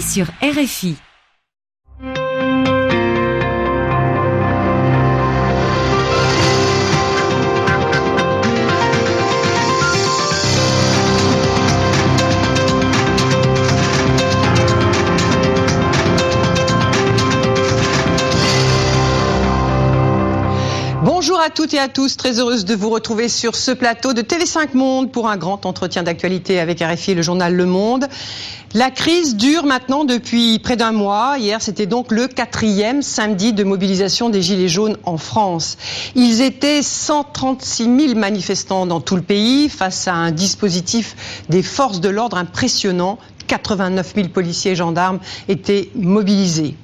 sur RFI. Bonjour à toutes et à tous, très heureuse de vous retrouver sur ce plateau de TV5 Monde pour un grand entretien d'actualité avec RFI et le journal Le Monde. La crise dure maintenant depuis près d'un mois. Hier, c'était donc le quatrième samedi de mobilisation des Gilets jaunes en France. Ils étaient 136 000 manifestants dans tout le pays face à un dispositif des forces de l'ordre impressionnant. 89 000 policiers et gendarmes étaient mobilisés.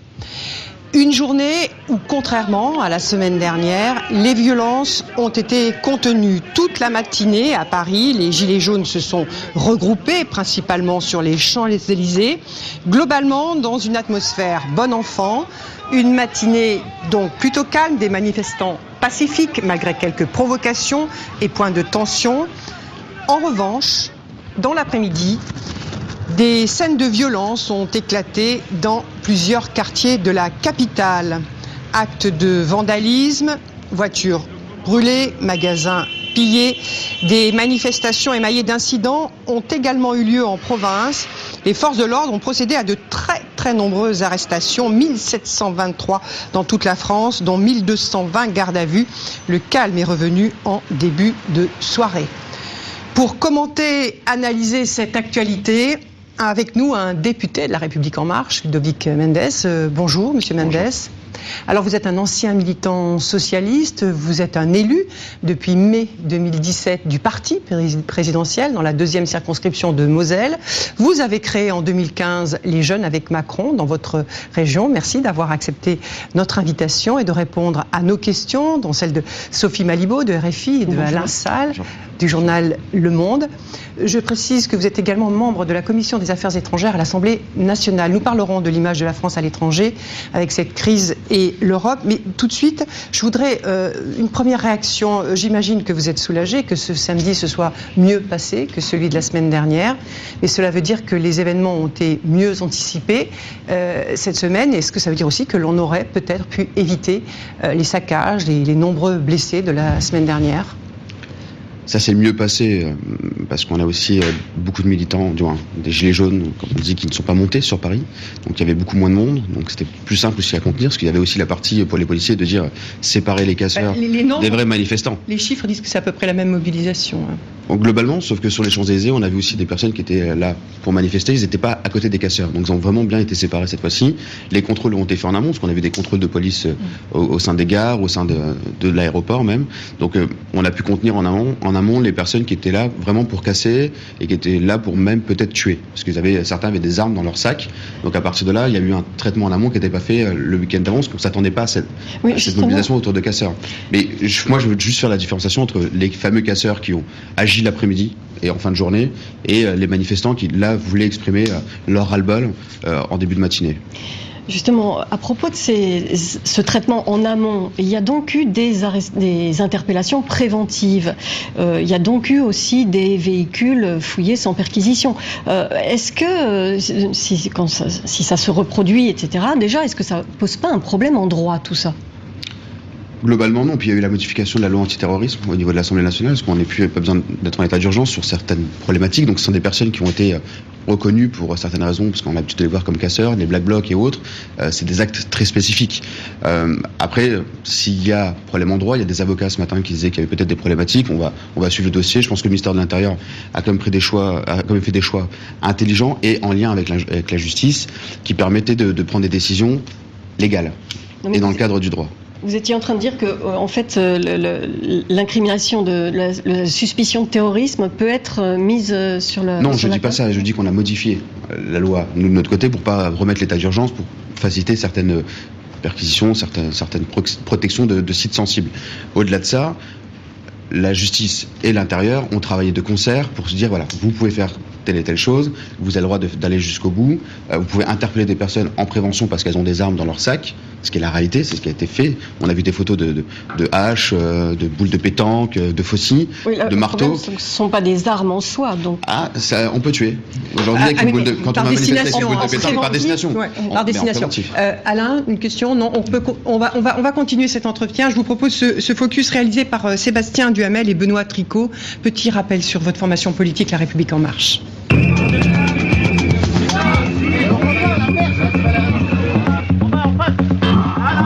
Une journée où, contrairement à la semaine dernière, les violences ont été contenues toute la matinée à Paris. Les Gilets jaunes se sont regroupés principalement sur les Champs-Élysées, globalement dans une atmosphère bon enfant. Une matinée donc plutôt calme, des manifestants pacifiques malgré quelques provocations et points de tension. En revanche, dans l'après-midi, des scènes de violence ont éclaté dans plusieurs quartiers de la capitale. Actes de vandalisme, voitures brûlées, magasins pillés. Des manifestations émaillées d'incidents ont également eu lieu en province. Les forces de l'ordre ont procédé à de très très nombreuses arrestations, 1723 dans toute la France, dont 1220 gardes à vue. Le calme est revenu en début de soirée. Pour commenter, analyser cette actualité, avec nous un député de la République en marche, Ludovic Mendes. Euh, bonjour, monsieur Mendes. Bonjour. Alors vous êtes un ancien militant socialiste, vous êtes un élu depuis mai 2017 du parti présidentiel dans la deuxième circonscription de Moselle. Vous avez créé en 2015 les Jeunes avec Macron dans votre région. Merci d'avoir accepté notre invitation et de répondre à nos questions, dont celle de Sophie Malibaud de RFI et de Alain Salle du journal Le Monde. Je précise que vous êtes également membre de la Commission des Affaires étrangères à l'Assemblée nationale. Nous parlerons de l'image de la France à l'étranger avec cette crise et l'Europe. Mais tout de suite, je voudrais euh, une première réaction. J'imagine que vous êtes soulagé que ce samedi se soit mieux passé que celui de la semaine dernière. Mais cela veut dire que les événements ont été mieux anticipés euh, cette semaine. Est-ce que ça veut dire aussi que l'on aurait peut-être pu éviter euh, les saccages, les nombreux blessés de la semaine dernière? Ça s'est mieux passé euh, parce qu'on a aussi euh, beaucoup de militants, des gilets jaunes, comme on dit, qui ne sont pas montés sur Paris. Donc il y avait beaucoup moins de monde. Donc c'était plus simple aussi à contenir parce qu'il y avait aussi la partie pour les policiers de dire séparer les casseurs bah, des vrais manifestants. Les chiffres disent que c'est à peu près la même mobilisation. Hein. globalement, sauf que sur les Champs-Élysées, on a vu aussi des personnes qui étaient là pour manifester. Ils n'étaient pas à côté des casseurs. Donc ils ont vraiment bien été séparés cette fois-ci. Les contrôles ont été faits en amont parce qu'on a vu des contrôles de police euh, au, sein des gares, au sein de, de l'aéroport même. Donc on a pu contenir en amont, en amont les personnes qui étaient là vraiment pour casser et qui étaient là pour même peut-être tuer. Parce qu'ils avaient, certains avaient des armes dans leur sac. Donc à partir de là, il y a eu un traitement en amont qui n'était pas fait euh, le week-end d'avance, parce qu'on ne s'attendait pas à cette, mobilisation autour de casseurs. Mais moi, je veux juste faire la différenciation entre les fameux casseurs qui ont agi l'après-midi et en fin de journée et euh, les manifestants qui, là, voulaient exprimer euh, leur ras-le-bol en début de matinée. Justement, à propos de ce traitement en amont, il y a donc eu des, interpellations préventives. Euh, il y a donc eu aussi des véhicules fouillés sans perquisition. Euh, est-ce que, euh, si, ça, si ça se reproduit, etc., déjà, est-ce que ça pose pas un problème en droit, tout ça? Globalement, non. Puis il y a eu la modification de la loi antiterrorisme au niveau de l'Assemblée nationale, parce qu'on n'a plus pas besoin d'être en état d'urgence sur certaines problématiques. Donc ce sont des personnes qui ont été euh, reconnues pour certaines raisons, parce qu'on a l'habitude de les voir comme casseurs, des black blocs et autres. Euh, c'est des actes très spécifiques. Euh, après, s'il y a problème en droit, il y a des avocats ce matin qui disaient qu'il y avait peut-être des problématiques. On va, on va suivre le dossier. Je pense que le ministère de l'Intérieur a quand même pris des choix, a quand même fait des choix intelligents et en lien avec la, avec la justice, qui permettaient de, de prendre des décisions légales et dans le cadre du droit. Vous étiez en train de dire que, euh, en fait, euh, l'incrimination de la, suspicion de terrorisme peut être euh, mise sur le. Non, je ne dis pas ça. Je dis qu'on a modifié la loi, nous de notre côté, pour pas remettre l'état d'urgence, pour faciliter certaines perquisitions, certaines, certaines protections de, de sites sensibles. Au-delà de ça, la justice et l'intérieur ont travaillé de concert pour se dire voilà, vous pouvez faire telle et telle chose, vous avez le droit d'aller jusqu'au bout, vous pouvez interpeller des personnes en prévention parce qu'elles ont des armes dans leur sac, ce qui est la réalité, c'est ce qui a été fait. On a vu des photos de, de, haches, euh, de boules de pétanque, de faucilles, de marteaux. Ce ne sont pas des armes en soi, donc. Ah, ça, on peut tuer. Aujourd'hui, ah, avec une boule de, quand on va manifester une boule de pétanque, par destination. par destination. Alain, une question Non, on peut, on va, on va, on va continuer cet entretien. Je vous propose ce, ce focus réalisé par Sébastien Duhamel et Benoît Tricot. Petit rappel sur votre formation politique, La République en marche.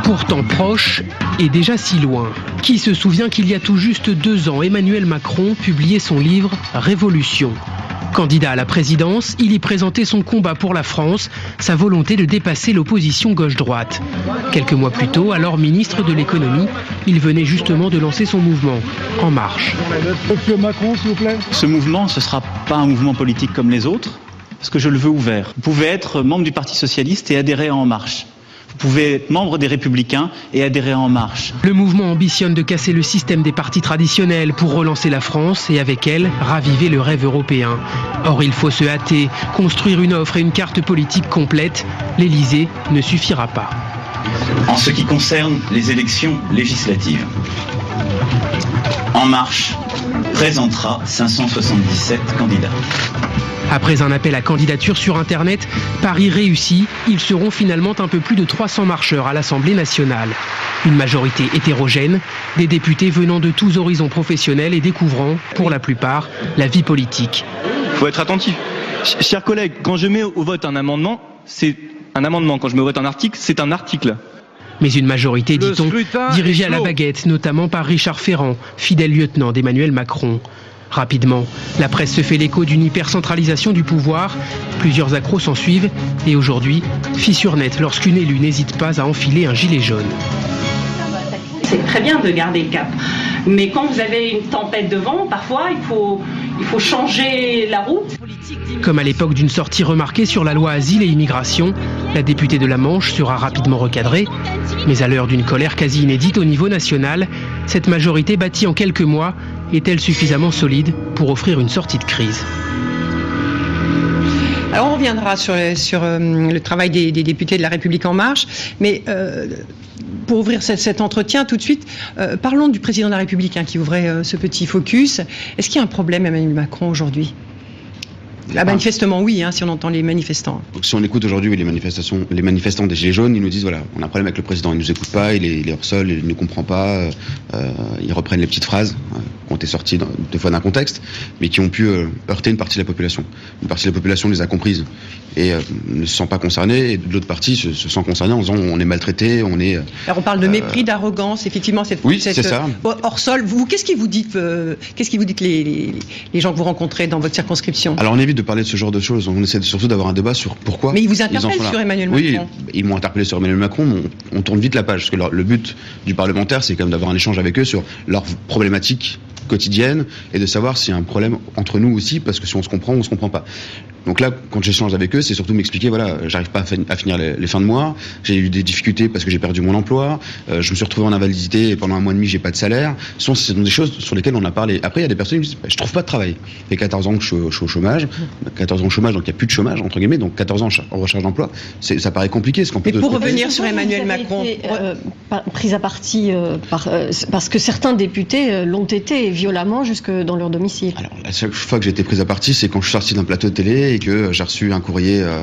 Pourtant proche et déjà si loin. Qui se souvient qu'il y a tout juste deux ans, Emmanuel Macron publiait son livre Révolution Candidat à la présidence, il y présentait son combat pour la France, sa volonté de dépasser l'opposition gauche-droite. Quelques mois plus tôt, alors ministre de l'économie, il venait justement de lancer son mouvement, En Marche. Macron, s'il vous plaît. Ce mouvement, ce ne sera pas un mouvement politique comme les autres, parce que je le veux ouvert. Vous pouvez être membre du Parti socialiste et adhérer à En Marche pouvez être membre des Républicains et adhérer En Marche. Le mouvement ambitionne de casser le système des partis traditionnels pour relancer la France et avec elle raviver le rêve européen. Or, il faut se hâter, construire une offre et une carte politique complète. L'Élysée ne suffira pas. En ce qui concerne les élections législatives, En Marche présentera 577 candidats. Après un appel à candidature sur Internet, Paris réussit. Ils seront finalement un peu plus de 300 marcheurs à l'Assemblée nationale. Une majorité hétérogène, des députés venant de tous horizons professionnels et découvrant, pour la plupart, la vie politique. Il faut être attentif. Chers collègues, quand je mets au vote un amendement, c'est un amendement. Quand je mets au vote un article, c'est un article. Mais une majorité, dit-on, dirigée à la baguette, notamment par Richard Ferrand, fidèle lieutenant d'Emmanuel Macron. Rapidement, la presse se fait l'écho d'une hypercentralisation du pouvoir. Plusieurs accros s'en suivent et aujourd'hui, fissure nette lorsqu'une élue n'hésite pas à enfiler un gilet jaune. C'est très bien de garder le cap. Mais quand vous avez une tempête de vent, parfois il faut, il faut changer la route. Comme à l'époque d'une sortie remarquée sur la loi asile et immigration, la députée de la Manche sera rapidement recadrée. Mais à l'heure d'une colère quasi inédite au niveau national, cette majorité bâtie en quelques mois est-elle suffisamment solide pour offrir une sortie de crise? Alors on reviendra sur, sur euh, le travail des, députés de la République en marche, mais euh, pour ouvrir cet, entretien tout de suite, euh, parlons du président de la République hein, qui ouvrait ce petit focus. Est-ce qu'il y a un problème Emmanuel Macron aujourd'hui? Ah, manifestement oui, hein, si on entend les manifestants. si on écoute aujourd'hui les manifestations, les manifestants des Gilets jaunes, ils nous disent voilà, on a un problème avec le président, il nous écoute pas, il est, hors sol, il ne comprend pas, euh, euh, ils reprennent les petites phrases euh, qui ont été sorties deux fois d'un contexte, mais qui ont pu heurter une partie de la population. Une partie de la population les a comprises et ne se sent pas concernée, et l'autre partie se, sent concernée en disant on est maltraité, on est. Alors on parle de mépris, d'arrogance, effectivement cette. Oui, c'est ça. hors sol, vous, qu'est-ce qui vous dites, qu'est-ce qui vous dites les, les, gens que vous rencontrez dans votre circonscription? Alors on évite de parler de ce genre de choses. On essaie surtout d'avoir un débat sur pourquoi. Mais ils vous interpellent sur Emmanuel Macron. Oui, ils m'ont interpellé sur Emmanuel Macron. On, on, tourne vite la page parce que le but du parlementaire, c'est quand même d'avoir un échange avec eux sur leurs problématiques quotidiennes et de savoir s'il y a un problème entre nous aussi, parce que si on se comprend ou on se comprend pas. Donc là, quand j'échange avec eux, c'est surtout m'expliquer, voilà, j'arrive pas à, finir les, fins de mois, j'ai eu des difficultés parce que j'ai perdu mon emploi, euh, je me suis retrouvé en invalidité et pendant un mois et demi, j'ai pas de salaire. Ce sont, ce sont, des choses sur lesquelles on a parlé. Après, il y a des personnes qui me disent, bah, je trouve pas de travail. J'ai 14 ans que je, suis au chômage, 14 ans au chômage, donc il n'y a plus de chômage, entre guillemets, donc 14 ans en recherche d'emploi, ça paraît compliqué. Ce Mais pour revenir sur Emmanuel Macron. Euh, prise à partie euh, parce que certains députés l'ont été violemment jusque dans leur domicile. Alors, la seule fois que j'ai été prise à partie, c'est quand je suis sorti d'un plateau de télé et que j'ai reçu un courrier euh,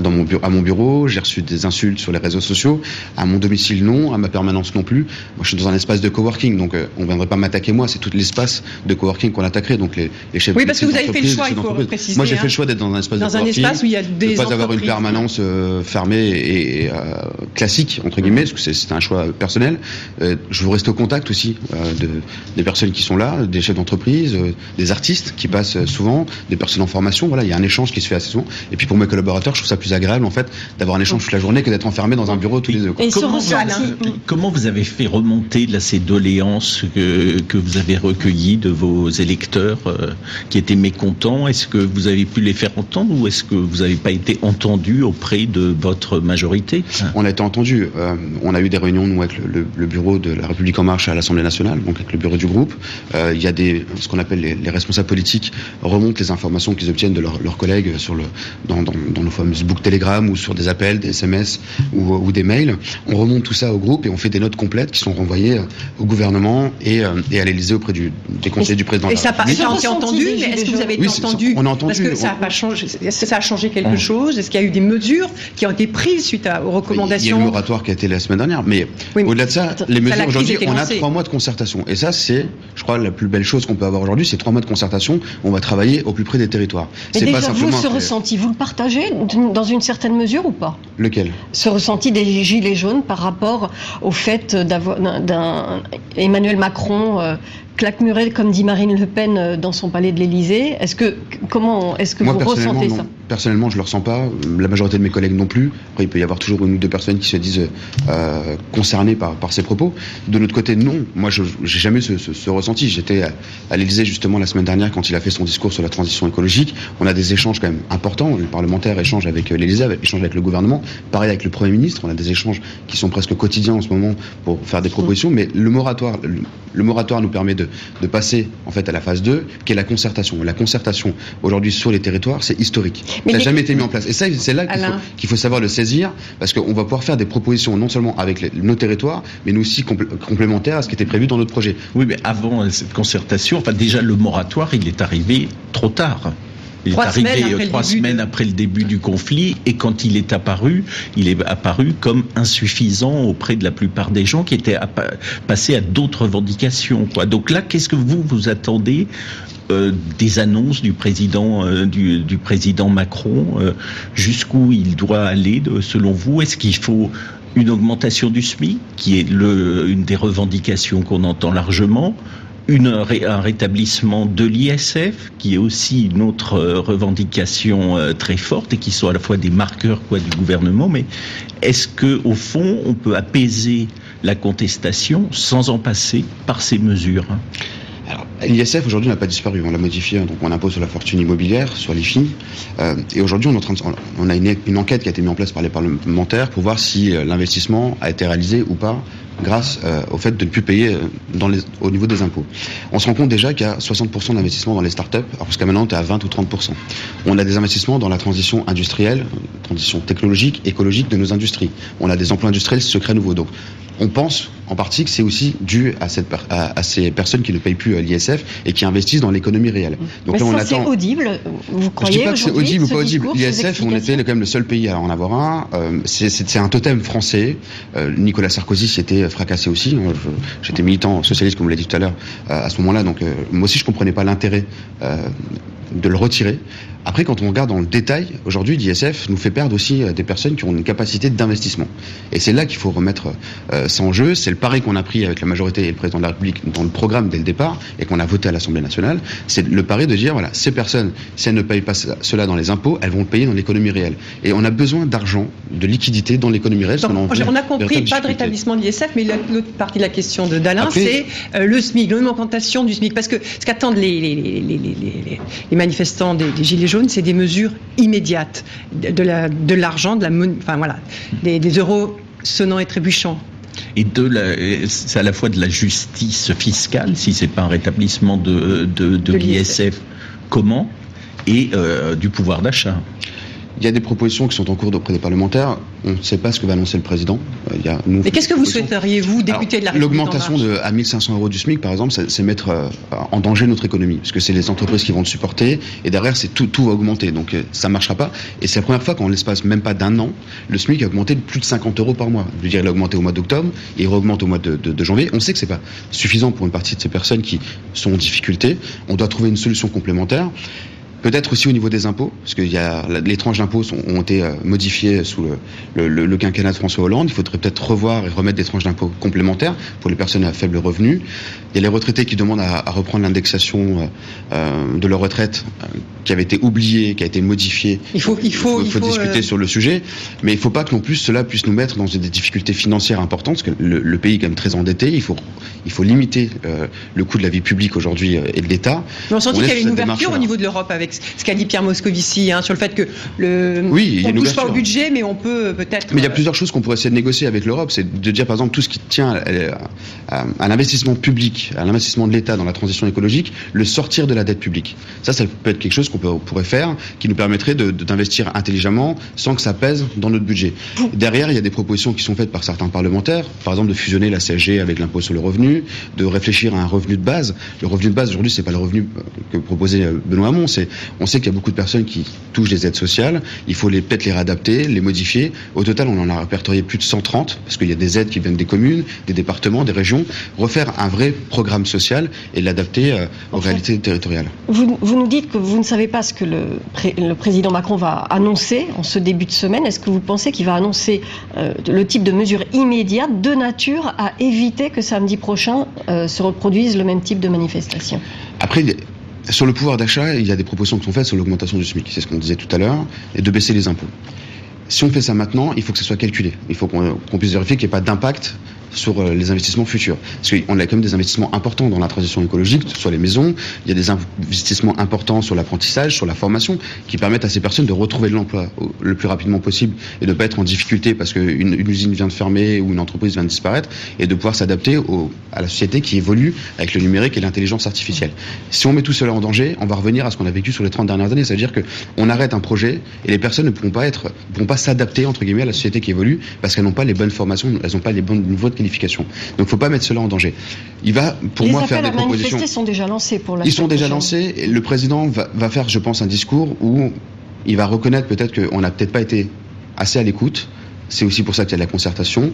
dans mon bureau, à mon bureau, j'ai reçu des insultes sur les réseaux sociaux, à mon domicile non, à ma permanence non plus. Moi, je suis dans un espace de coworking, donc euh, on ne viendrait pas m'attaquer moi, c'est tout l'espace de coworking qu'on attaquerait, donc les, les chefs. Oui, parce que vous avez fait le choix, il faut préciser. Moi, j'ai fait le hein. choix d'être dans un espace dans de coworking, un espace où il y a des de pas avoir une permanence euh, fermée et, classique entre guillemets, parce que c'est un choix personnel. je veux rester au contact aussi de, des personnes qui sont là, des chefs d'entreprise, des artistes qui passent souvent, des personnes en formation. Voilà, il y a un échange qui se fait assez souvent. Et puis pour mes collaborateurs, je trouve ça plus agréable en fait d'avoir un échange toute la journée que d'être enfermé dans un bureau tous les deux. Et comment, vous, comment vous avez fait remonter là, ces doléances que, que vous avez recueillies de vos électeurs euh, qui étaient mécontents? Est-ce que vous avez pu les faire entendre ou est-ce que vous n'avez pas été entendu auprès de votre majorité? On a été entendu. Euh, on a eu des réunions nous avec le, bureau de la République en marche à l'Assemblée nationale, donc avec le bureau du groupe. Euh, il y a des ce qu'on appelle les, responsables politiques remontent les informations qu'ils obtiennent de leurs collègues sur le, dans, dans, nos fameuses boucles Telegram ou sur des appels, des SMS ou, des mails. On remonte tout ça au groupe et on fait des notes complètes qui sont renvoyées au gouvernement et, à l'Élysée auprès du, des conseillers du président. Et ça pas été entendu, mais est-ce que vous avez été entendu? On a entendu. Parce que ça a, pas changé, ça a changé quelque chose? Est-ce qu'il y a eu des mesures qui ont été prises suite aux recommandations Il y a eu le moratoire qui a été la semaine dernière, mais, au-delà de ça, les mesures aujourd'hui, on a trois mois de concertation. Et ça, c'est, je crois, la plus belle chose qu'on peut avoir aujourd'hui, c'est trois mois de concertation. On va travailler au plus près des territoires. Et déjà, pas simplement vous, ce ressenti, vous le partagez dans une certaine mesure ou pas? Lequel? Ce ressenti des gilets jaunes par rapport au fait d'avoir d'un Emmanuel Macron euh, claque muret, comme dit Marine Le Pen euh, dans son palais de l'Élysée. Est-ce que comment est-ce que vous ressentez ça Personnellement, je le ressens pas. La majorité de mes collègues non plus. Après, il peut y avoir toujours une ou deux personnes qui se disent euh, concernées par, par ces propos. De notre côté, non. Moi, je n'ai jamais ce, ce, ressenti. J'étais à, l'Élysée justement la semaine dernière quand il a fait son discours sur la transition écologique. On a des échanges quand même importants. Les parlementaires échangent avec euh, l'Élysée, échangent avec le gouvernement. Pareil avec le Premier ministre. On a des échanges qui sont presque quotidiens en ce moment pour faire des propositions. Mais le moratoire, le moratoire nous permet de de, passer en fait à la phase 2, qui est la concertation. La concertation aujourd'hui sur les territoires, c'est historique. ça n'a jamais été mis en place. Et ça, c'est là qu'il faut, savoir le saisir, parce qu'on va pouvoir faire des propositions non seulement avec nos territoires, mais nous aussi complémentaires à ce qui était prévu dans notre projet. Oui, mais avant cette concertation, enfin déjà le moratoire, il est arrivé trop tard. Il est arrivé trois semaines après le début du conflit et quand il est apparu, il est apparu comme insuffisant auprès de la plupart des gens qui étaient passés à d'autres revendications. Quoi. Donc là, qu'est-ce que vous vous attendez euh, des annonces du président euh, du, du, président Macron euh, jusqu'où il doit aller selon vous? Est-ce qu'il faut une augmentation du SMIC qui est le, une des revendications qu'on entend largement un rétablissement de l'ISF, qui est aussi une autre euh, revendication euh, très forte et qui sont à la fois des marqueurs du gouvernement. Mais est-ce que, au fond, on peut apaiser la contestation sans en passer par ces mesures L'ISF aujourd'hui n'a pas disparu, on l'a modifié, donc on impose sur la fortune immobilière, sur les filles. Euh, et aujourd'hui, on, on, a une, enquête qui a été mise en place par les parlementaires pour voir si l'investissement a été réalisé ou pas grâce euh, au fait de ne plus payer euh, dans les, au niveau des impôts. On se rend compte déjà qu'il y a 60% d'investissements dans les startups, alors jusqu'à maintenant, tu à 20 ou 30%. On a des investissements dans la transition industrielle, transition technologique, écologique de nos industries. On a des emplois industriels secrets nouveaux. Donc, on pense en partie que c'est aussi dû à, cette, à, ces personnes qui ne payent plus l'ISF et qui investissent dans l'économie réelle. Donc là, on attend. C'est audible, vous croyez Je dis pas que c'est audible ou pas audible. L'ISF, on était quand même le seul pays à en avoir un. Euh, c'est un totem français. Euh, Nicolas Sarkozy s'y était fracassé aussi. J'étais militant socialiste, comme vous l'avez dit tout à l'heure, euh, à ce moment-là. Donc moi aussi, je comprenais pas l'intérêt de le retirer. Après, quand on regarde dans le détail, aujourd'hui, l'ISF nous fait perdre aussi euh, des personnes qui ont une capacité d'investissement. Et c'est là qu'il faut remettre euh, ça en jeu. C'est le pari qu'on a pris avec la majorité et le président de la République dans le programme dès le départ et qu'on a voté à l'Assemblée nationale. C'est le pari de dire, voilà, ces personnes, si elles ne payent pas cela dans les impôts, elles vont le payer dans l'économie réelle. Et on a besoin d'argent, de liquidité dans l'économie réelle. on, a compris, pas de rétablissement de l'ISF, mais l'autre partie de la question de Dalin, c'est euh, le SMIC, l'augmentation du SMIC. Parce que ce qu'attendent les, les, les, les manifestants des, des Gilets jaunes, c'est des mesures immédiates, de l'argent, de, la, enfin voilà, des, euros sonnants et trébuchants et de c'est à la fois de la justice fiscale, si c'est pas un rétablissement de, de, l'ISF, comment, et euh, du pouvoir d'achat. Il y a des propositions qui sont en cours auprès des parlementaires. On ne sait pas ce que va annoncer le président. Euh, il y a, Mais qu'est-ce que vous souhaiteriez, vous, député de la République L'augmentation à 1500 euros du SMIC, par exemple, c'est mettre euh, en danger notre économie. Parce que c'est les entreprises qui vont le supporter. Et derrière, c'est tout, tout va augmenter. Donc euh, ça ne marchera pas. Et c'est la première fois qu'en l'espace même pas d'un an, le SMIC a augmenté de plus de 50 euros par mois. Je veux dire, il a augmenté au mois d'octobre et il augmente au mois de, de, de, janvier. On sait que c'est pas suffisant pour une partie de ces personnes qui sont en difficulté. On doit trouver une solution complémentaire. Peut-être aussi au niveau des impôts, parce que y a, les tranches d'impôts ont été euh, modifiées sous le, le, le, quinquennat de François Hollande. Il faudrait peut-être revoir et remettre des tranches d'impôts complémentaires pour les personnes à faible revenu. Il y a les retraités qui demandent à, reprendre l'indexation euh, euh, de leur retraite qui avait été oubliée, qui a été modifiée. Il faut, il faut, il faut, discuter sur le sujet, mais il ne faut pas que non plus cela puisse nous mettre dans des difficultés financières importantes, parce que le, pays est quand même très endetté. Il faut, il faut limiter le coût de la vie publique aujourd'hui et de l'État. on sent qu'il y a une ouverture au niveau de l'Europe avec ce qu'a dit Pierre Moscovici hein, sur le fait que le oui, on ne touche pas au budget, mais on peut peut-être. Mais il y a plusieurs choses qu'on pourrait essayer de négocier avec l'Europe, c'est de dire par exemple tout ce qui tient à, à l'investissement public, à l'investissement de l'État dans la transition écologique, le sortir de la dette publique. Ça, ça peut être quelque chose qu'on pourrait faire, qui nous permettrait d'investir intelligemment sans que ça pèse dans notre budget. Derrière, il y a des propositions qui sont faites par certains parlementaires, par exemple de fusionner la CSG avec l'impôt sur le revenu, de réfléchir à un revenu de base. Le revenu de base aujourd'hui, c'est pas le revenu que proposait Benoît Hamon. C'est, on sait qu'il y a beaucoup de personnes qui touchent des aides sociales. Il faut les peut-être les réadapter, les modifier. Au total, on en a répertorié plus de 130 parce qu'il y a des aides qui viennent des communes, des départements, des régions. Refaire un vrai programme social et l'adapter euh, aux réalités territoriales. Vous, vous, nous dites que vous ne savez pas ce que le, le, président Macron va annoncer en ce début de semaine. Est-ce que vous pensez qu'il va annoncer euh, le type de mesures immédiates de nature à éviter que samedi prochain euh, se reproduise le même type de manifestation? Après, sur le pouvoir d'achat, il y a des propositions qui sont faites sur l'augmentation du SMIC, c'est ce qu'on disait tout à l'heure, et de baisser les impôts. Si on fait ça maintenant, il faut que ce soit calculé. Il faut qu'on puisse vérifier qu'il n'y ait pas d'impact sur euh, les investissements futurs. Parce qu'on a quand même des investissements importants dans la transition écologique, sur les maisons, il y a des investissements importants sur l'apprentissage, sur la formation, qui permettent à ces personnes de retrouver de l'emploi le plus rapidement possible et de ne pas être en difficulté parce qu'une une usine vient de fermer ou une entreprise vient de disparaître et de pouvoir s'adapter à la société qui évolue avec le numérique et l'intelligence artificielle. Si on met tout cela en danger, on va revenir à ce qu'on a vécu sur les 30 dernières années. C'est-à-dire qu'on arrête un projet et les personnes ne pourront pas être, ne pourront pas s'adapter entre guillemets à la société qui évolue parce qu'elles n'ont pas les bonnes formations, elles n'ont pas les bons niveaux de Donc il ne faut pas mettre cela en danger. Il va, pour moi, faire des propositions. Les sont déjà lancés pour la Ils sont déjà lancés. Et le président va, va faire, je pense, un discours où il va reconnaître peut-être qu'on n'a peut-être pas été assez à l'écoute. C'est aussi pour ça qu'il y a de la concertation.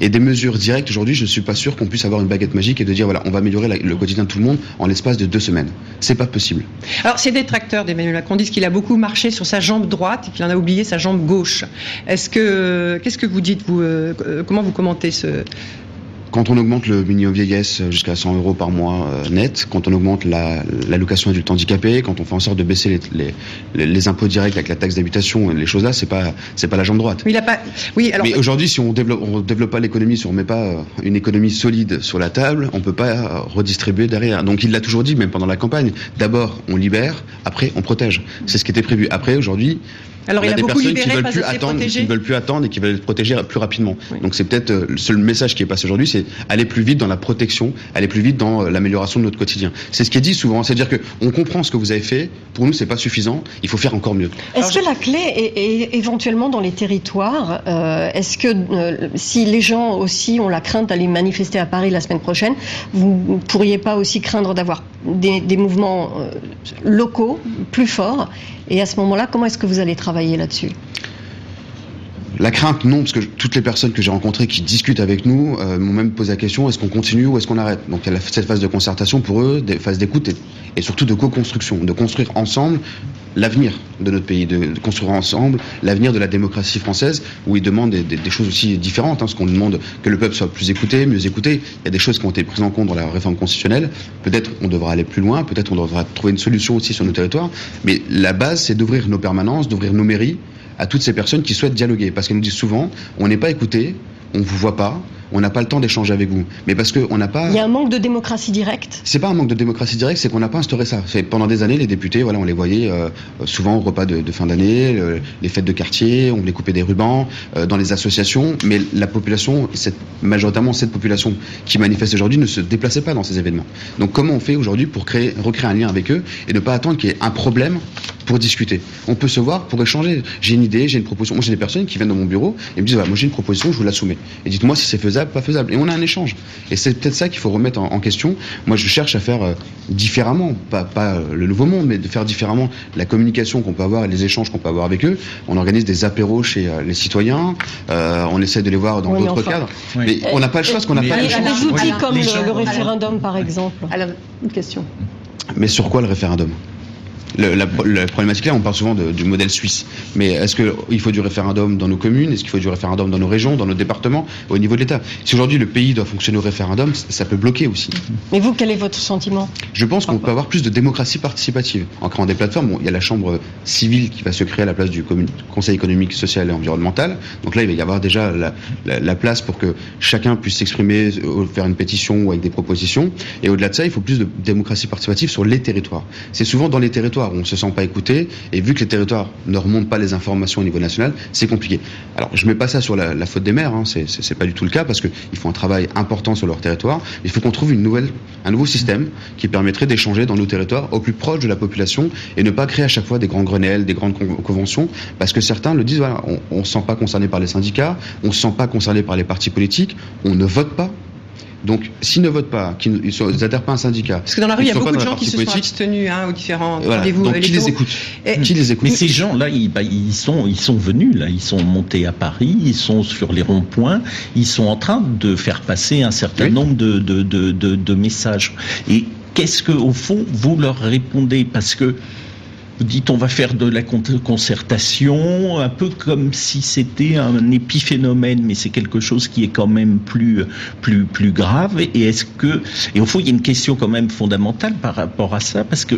Et des mesures directes, aujourd'hui, je ne suis pas sûr qu'on puisse avoir une baguette magique et de dire, voilà, on va améliorer le quotidien de tout le monde en l'espace de deux semaines. C'est pas possible. Alors, ces détracteurs d'Emmanuel Macron disent qu'il a beaucoup marché sur sa jambe droite et qu'il en a oublié sa jambe gauche. Est-ce que, qu'est-ce que vous dites, vous, euh, comment vous commentez ce, quand on augmente le minimum vieillesse jusqu'à 100 euros par mois euh, net, quand on augmente l'allocation la, adulte handicapé, quand on fait en sorte de baisser les, les, les impôts directs avec la taxe d'habitation, les choses là, c'est pas c'est pas la jambe droite. il a pas. Oui, alors. Mais aujourd'hui, si on développe on développe pas l'économie, si on met pas euh, une économie solide sur la table, on peut pas euh, redistribuer derrière. Donc il l'a toujours dit, même pendant la campagne. D'abord, on libère, après on protège. C'est ce qui était prévu. Après, aujourd'hui, alors, il y a, des personnes qui veulent plus attendre, qui ne veulent plus attendre et qui veulent être protégées plus rapidement. Donc c'est peut-être le seul message qui est passé aujourd'hui, c'est aller plus vite dans la protection, aller plus vite dans l'amélioration de notre quotidien. C'est ce qui est dit souvent, c'est-à-dire que on comprend ce que vous avez fait. Pour nous, c'est pas suffisant. Il faut faire encore mieux. Est-ce que la clé est, éventuellement dans les territoires euh, Est-ce que euh, si les gens aussi ont la crainte d'aller manifester à Paris la semaine prochaine, vous ne pourriez pas aussi craindre d'avoir des, des, mouvements euh, locaux plus forts Et à ce moment-là, comment est-ce que vous allez travailler là-dessus? La crainte, non, parce que toutes les personnes que j'ai rencontrées qui discutent avec nous euh, m'ont même posé la question est-ce qu'on continue ou est-ce qu'on arrête? Donc cette phase de concertation pour eux, des phases d'écoute et, surtout de co-construction, de construire ensemble l'avenir de notre pays, de, construire ensemble l'avenir de la démocratie française, où ils demandent des, choses aussi différentes. Hein, ce qu'on demande que le peuple soit plus écouté, mieux écouté. Il y a des choses qui ont été prises en compte dans la réforme constitutionnelle. Peut-être on devra aller plus loin, peut-être on devra trouver une solution aussi sur nos territoires. Mais la base, c'est d'ouvrir nos permanences, d'ouvrir nos mairies à toutes ces personnes qui souhaitent dialoguer. Parce qu'elles nous disent souvent, on n'est pas écouté, on ne vous voit pas, on n'a pas le temps d'échanger avec vous. Mais parce qu'on n'a pas. Il y a un manque de démocratie directe. C'est pas un manque de démocratie directe, c'est qu'on n'a pas instauré ça. Pendant des années, les députés, voilà, on les voyait euh, souvent au repas de, fin d'année, les fêtes de quartier, on les coupait des rubans euh, dans les associations. Mais la population, cette, majoritairement cette population qui manifeste aujourd'hui, ne se déplaçait pas dans ces événements. Donc comment on fait aujourd'hui pour créer, recréer un lien avec eux et ne pas attendre qu'il y ait un problème pour discuter? On peut se voir pour échanger. J'ai une idée, j'ai une proposition. Moi, j'ai des personnes qui viennent dans mon bureau et me disent voilà, moi j'ai une proposition, je vous la soumets. Et dites-moi si c'est faisable, pas faisable. Et on a un échange. Et c'est peut-être ça qu'il faut remettre en, question. Moi, je cherche à faire euh, différemment, pas, pas euh, le nouveau monde, mais de faire différemment la communication qu'on peut avoir et les échanges qu'on peut avoir avec eux. On organise des apéros chez euh, les citoyens. on essaie de les voir dans d'autres cadres. Mais on n'a pas le choix parce qu'on n'a pas le choix. Des outils comme le, le référendum, par exemple. Alors, une question. Mais sur quoi le référendum? Le, la, problématique là, on parle souvent de, du modèle suisse. Mais est-ce qu'il faut du référendum dans nos communes? Est-ce qu'il faut du référendum dans nos régions, dans nos départements, au niveau de l'État? Si aujourd'hui le pays doit fonctionner au référendum, ça peut bloquer aussi. Mais vous, quel est votre sentiment? Je pense qu'on peut avoir plus de démocratie participative en créant des plateformes. Bon, il y a la chambre civile qui va se créer à la place du Conseil économique, social et environnemental. Donc là, il va y avoir déjà la, la, la place pour que chacun puisse s'exprimer, euh, faire une pétition ou avec des propositions. Et au-delà de ça, il faut plus de démocratie participative sur les territoires. C'est souvent dans les territoires où on ne se sent pas écouté, et vu que les territoires ne remontent pas les informations au niveau national, c'est compliqué. Alors, je mets pas ça sur la, faute des maires, hein, c'est pas du tout le cas, parce qu'ils font un travail important sur leur territoire. Il faut qu'on trouve une nouvelle, un nouveau système qui permettrait d'échanger dans nos territoires au plus proche de la population et ne pas créer à chaque fois des grands Grenelles, des grandes conventions, parce que certains le disent, on ne se sent pas concerné par les syndicats, on ne se sent pas concerné par les partis politiques, on ne vote pas donc, s'ils ne votent pas, qu'ils n'adhèrent pas à un syndicat. Parce que dans la rue, il y a beaucoup de gens qui se sont abstenus hein, aux différents rendez-vous. Donc, qui les écoute Qui les écoute Mais ces gens-là, ils, bah, ils, sont, ils sont venus, là, ils sont montés à Paris, ils sont sur les ronds-points, ils sont en train de faire passer un certain nombre de, de, de, de messages. Et qu'est-ce que, au fond, vous leur répondez? Parce que vous dites on va faire de la concertation, un peu comme si c'était un épiphénomène, mais c'est quelque chose qui est quand même plus, plus, plus grave. Et est-ce que, et au fond, il y a une question quand même fondamentale par rapport à ça, parce que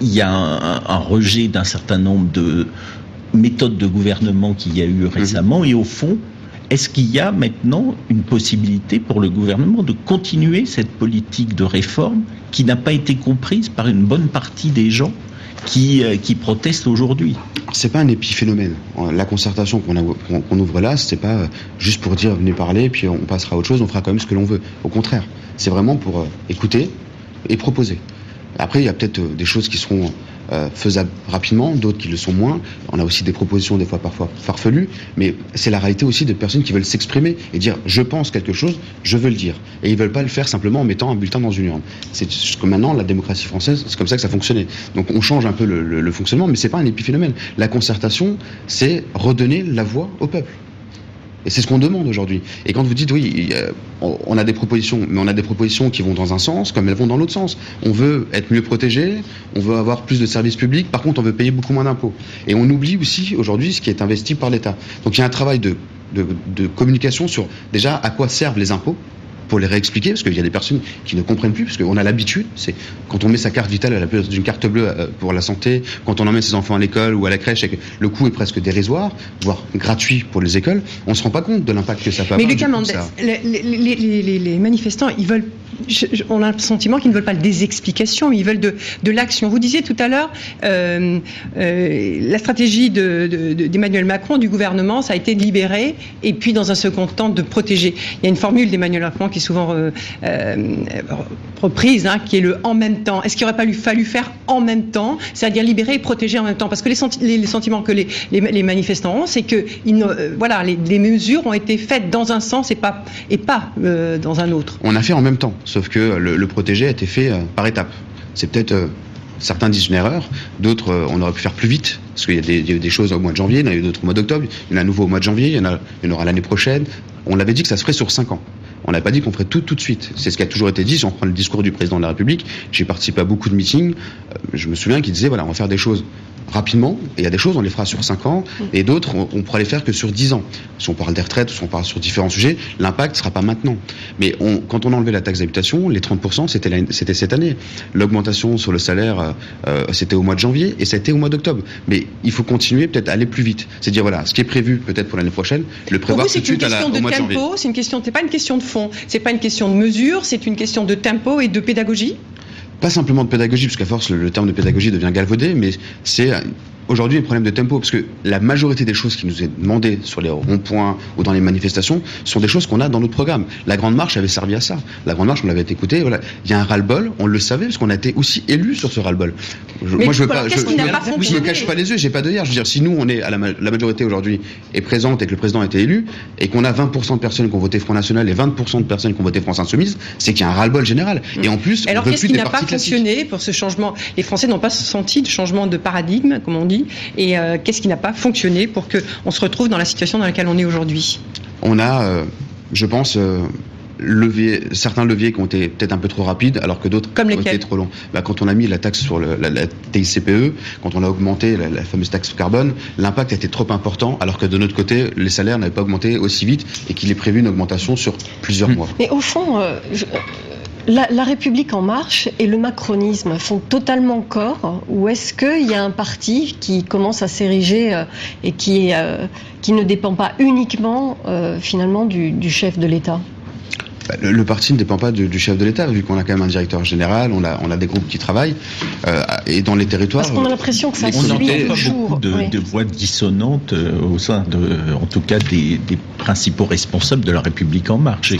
il y a un, rejet d'un certain nombre de méthodes de gouvernement qu'il y a eu récemment, mhm. et au fond, est-ce qu'il y a maintenant une possibilité pour le gouvernement de continuer cette politique de réforme qui n'a pas été comprise par une bonne partie des gens? Qui, euh, qui protestent aujourd'hui. C'est pas un épiphénomène. La concertation qu'on ouvre là, c'est pas euh, juste pour dire venez parler, puis on passera à autre chose, on fera quand même ce que l'on veut. Au contraire, c'est vraiment pour euh, écouter et proposer. Après, il y a peut-être des choses qui seront euh, faisables rapidement, d'autres qui le sont moins. On a aussi des propositions des fois parfois farfelues, mais c'est la réalité aussi de personnes qui veulent s'exprimer et dire je pense quelque chose, je veux le dire. Et ils veulent pas le faire simplement en mettant un bulletin dans une urne. C'est que maintenant la démocratie française, c'est comme ça que ça fonctionnait. Donc on change un peu le, le, le fonctionnement, mais c'est pas un épiphénomène. La concertation, c'est redonner la voix au peuple. Et c'est ce qu'on demande aujourd'hui. Et quand vous dites oui, on a des propositions, mais on a des propositions qui vont dans un sens comme elles vont dans l'autre sens. On veut être mieux protégé, on veut avoir plus de services publics, par contre on veut payer beaucoup moins d'impôts. Et on oublie aussi aujourd'hui ce qui est investi par l'État. Donc il y a un travail de, communication sur déjà à quoi servent les impôts pour les réexpliquer, parce qu'il y a des personnes qui ne comprennent plus, parce qu'on a l'habitude, c'est quand on met sa carte vitale à la place d'une carte bleue euh, pour la santé, quand on emmène ses enfants à l'école ou à la crèche, et que le coût est presque dérisoire, voire gratuit pour les écoles, on ne se rend pas compte de l'impact que ça peut avoir. Mais Lucas Mendes, les, manifestants, ils veulent, on a le sentiment qu'ils ne veulent pas des explications, ils veulent de, de l'action. Vous disiez tout à l'heure, euh, euh, la stratégie d'Emmanuel de, Macron, du gouvernement, ça a été de libérer, et puis dans un second temps de protéger. Il y a une formule d'Emmanuel Macron qui est souvent euh, euh, reprise, hein, qui est le en même temps. Est-ce qu'il n'aurait pas fallu faire en même temps, c'est-à-dire libérer et protéger en même temps? Parce que les, sentiments que les, manifestants ont, c'est que euh, voilà, les, mesures ont été faites dans un sens et pas, et pas dans un autre. On a fait en même temps, sauf que le, protéger a été fait par étapes. C'est peut-être certains disent une erreur, d'autres on aurait pu faire plus vite, parce qu'il y, a des choses au mois de janvier, il y en a eu d'autres au mois d'octobre, il y en a un nouveau au mois de janvier, il y en, a, il y en aura l'année prochaine. On l'avait dit que ça se ferait sur 5 ans. On n'a pas dit qu'on ferait tout tout de suite. C'est ce qui a toujours été dit. Si on prend le discours du président de la République, j'ai participé à beaucoup de meetings. Euh, je me souviens qu'il disait voilà, on va faire des choses rapidement, et il y a des choses, on les fera sur 5 ans, et d'autres, on, pourra les faire que sur 10 ans. Si on parle des retraites, si on parle sur différents sujets, l'impact ne sera pas maintenant. Mais on, quand on a enlevé la taxe d'habitation, les 30%, c'était cette année. L'augmentation sur le salaire, euh, euh, c'était au mois de janvier, et c'était au mois d'octobre. Mais il faut continuer, peut-être aller plus vite. C'est dire, voilà, ce qui est prévu peut-être pour l'année prochaine, le prévoir tout de suite à la, au mois de janvier. C'est une question, c'est pas une question de fond, c'est pas une question de mesure, c'est une question de tempo et de pédagogie? Pas simplement de pédagogie, parce qu'à force le, terme de pédagogie devient galvaudé, mais c'est aujourd'hui un problème de tempo, parce que la majorité des choses qui nous est demandées sur les ronds-points ou dans les manifestations sont des choses qu'on a dans notre programme. La Grande Marche avait servi à ça. La Grande Marche, on l'avait écouté, voilà. Il y a un ras-le-bol, on le savait, parce qu'on a été aussi élus sur ce ras-le-bol. moi, je veux pas, je, je, me cache pas les yeux, j'ai pas de hier. Je veux dire, si nous, on est à la, majorité aujourd'hui est présente et que le président a été élu, et qu'on a 20% de personnes qui ont voté Front National et 20% de personnes qui ont voté France Insoumise, c'est qu'il y a un ras-le-bol général. Et en plus, alors qu'est-ce qui n'a pas fonctionné pour ce changement? Les Français n'ont pas senti de changement de paradigme, comme on dit et euh, qu'est-ce qui n'a pas fonctionné pour qu'on se retrouve dans la situation dans laquelle on est aujourd'hui? On a, euh, je pense, euh, levier, certains leviers qui ont été peut-être un peu trop rapides, alors que d'autres ont été trop longs. Bah, quand on a mis la taxe sur la, TICPE, quand on a augmenté la, fameuse taxe carbone, l'impact était trop important, alors que de notre côté, les salaires n'avaient pas augmenté aussi vite et qu'il est prévu une augmentation sur plusieurs hmm. mois. Mais au fond, la, République en marche et le macronisme font totalement corps ou est-ce qu'il y a un parti qui commence à s'ériger euh, et euh, qui, ne dépend pas uniquement euh, finalement du, chef de l'État? Bah, le, parti ne dépend pas du, chef de l'État, vu qu'on a quand même un directeur général, on a, on a des groupes qui travaillent, euh, et dans les territoires... Parce qu'on a l'impression que ça On n'entend pas beaucoup de, voix dissonantes euh, au sein, de, en tout cas, des, principaux responsables de la République En Marche.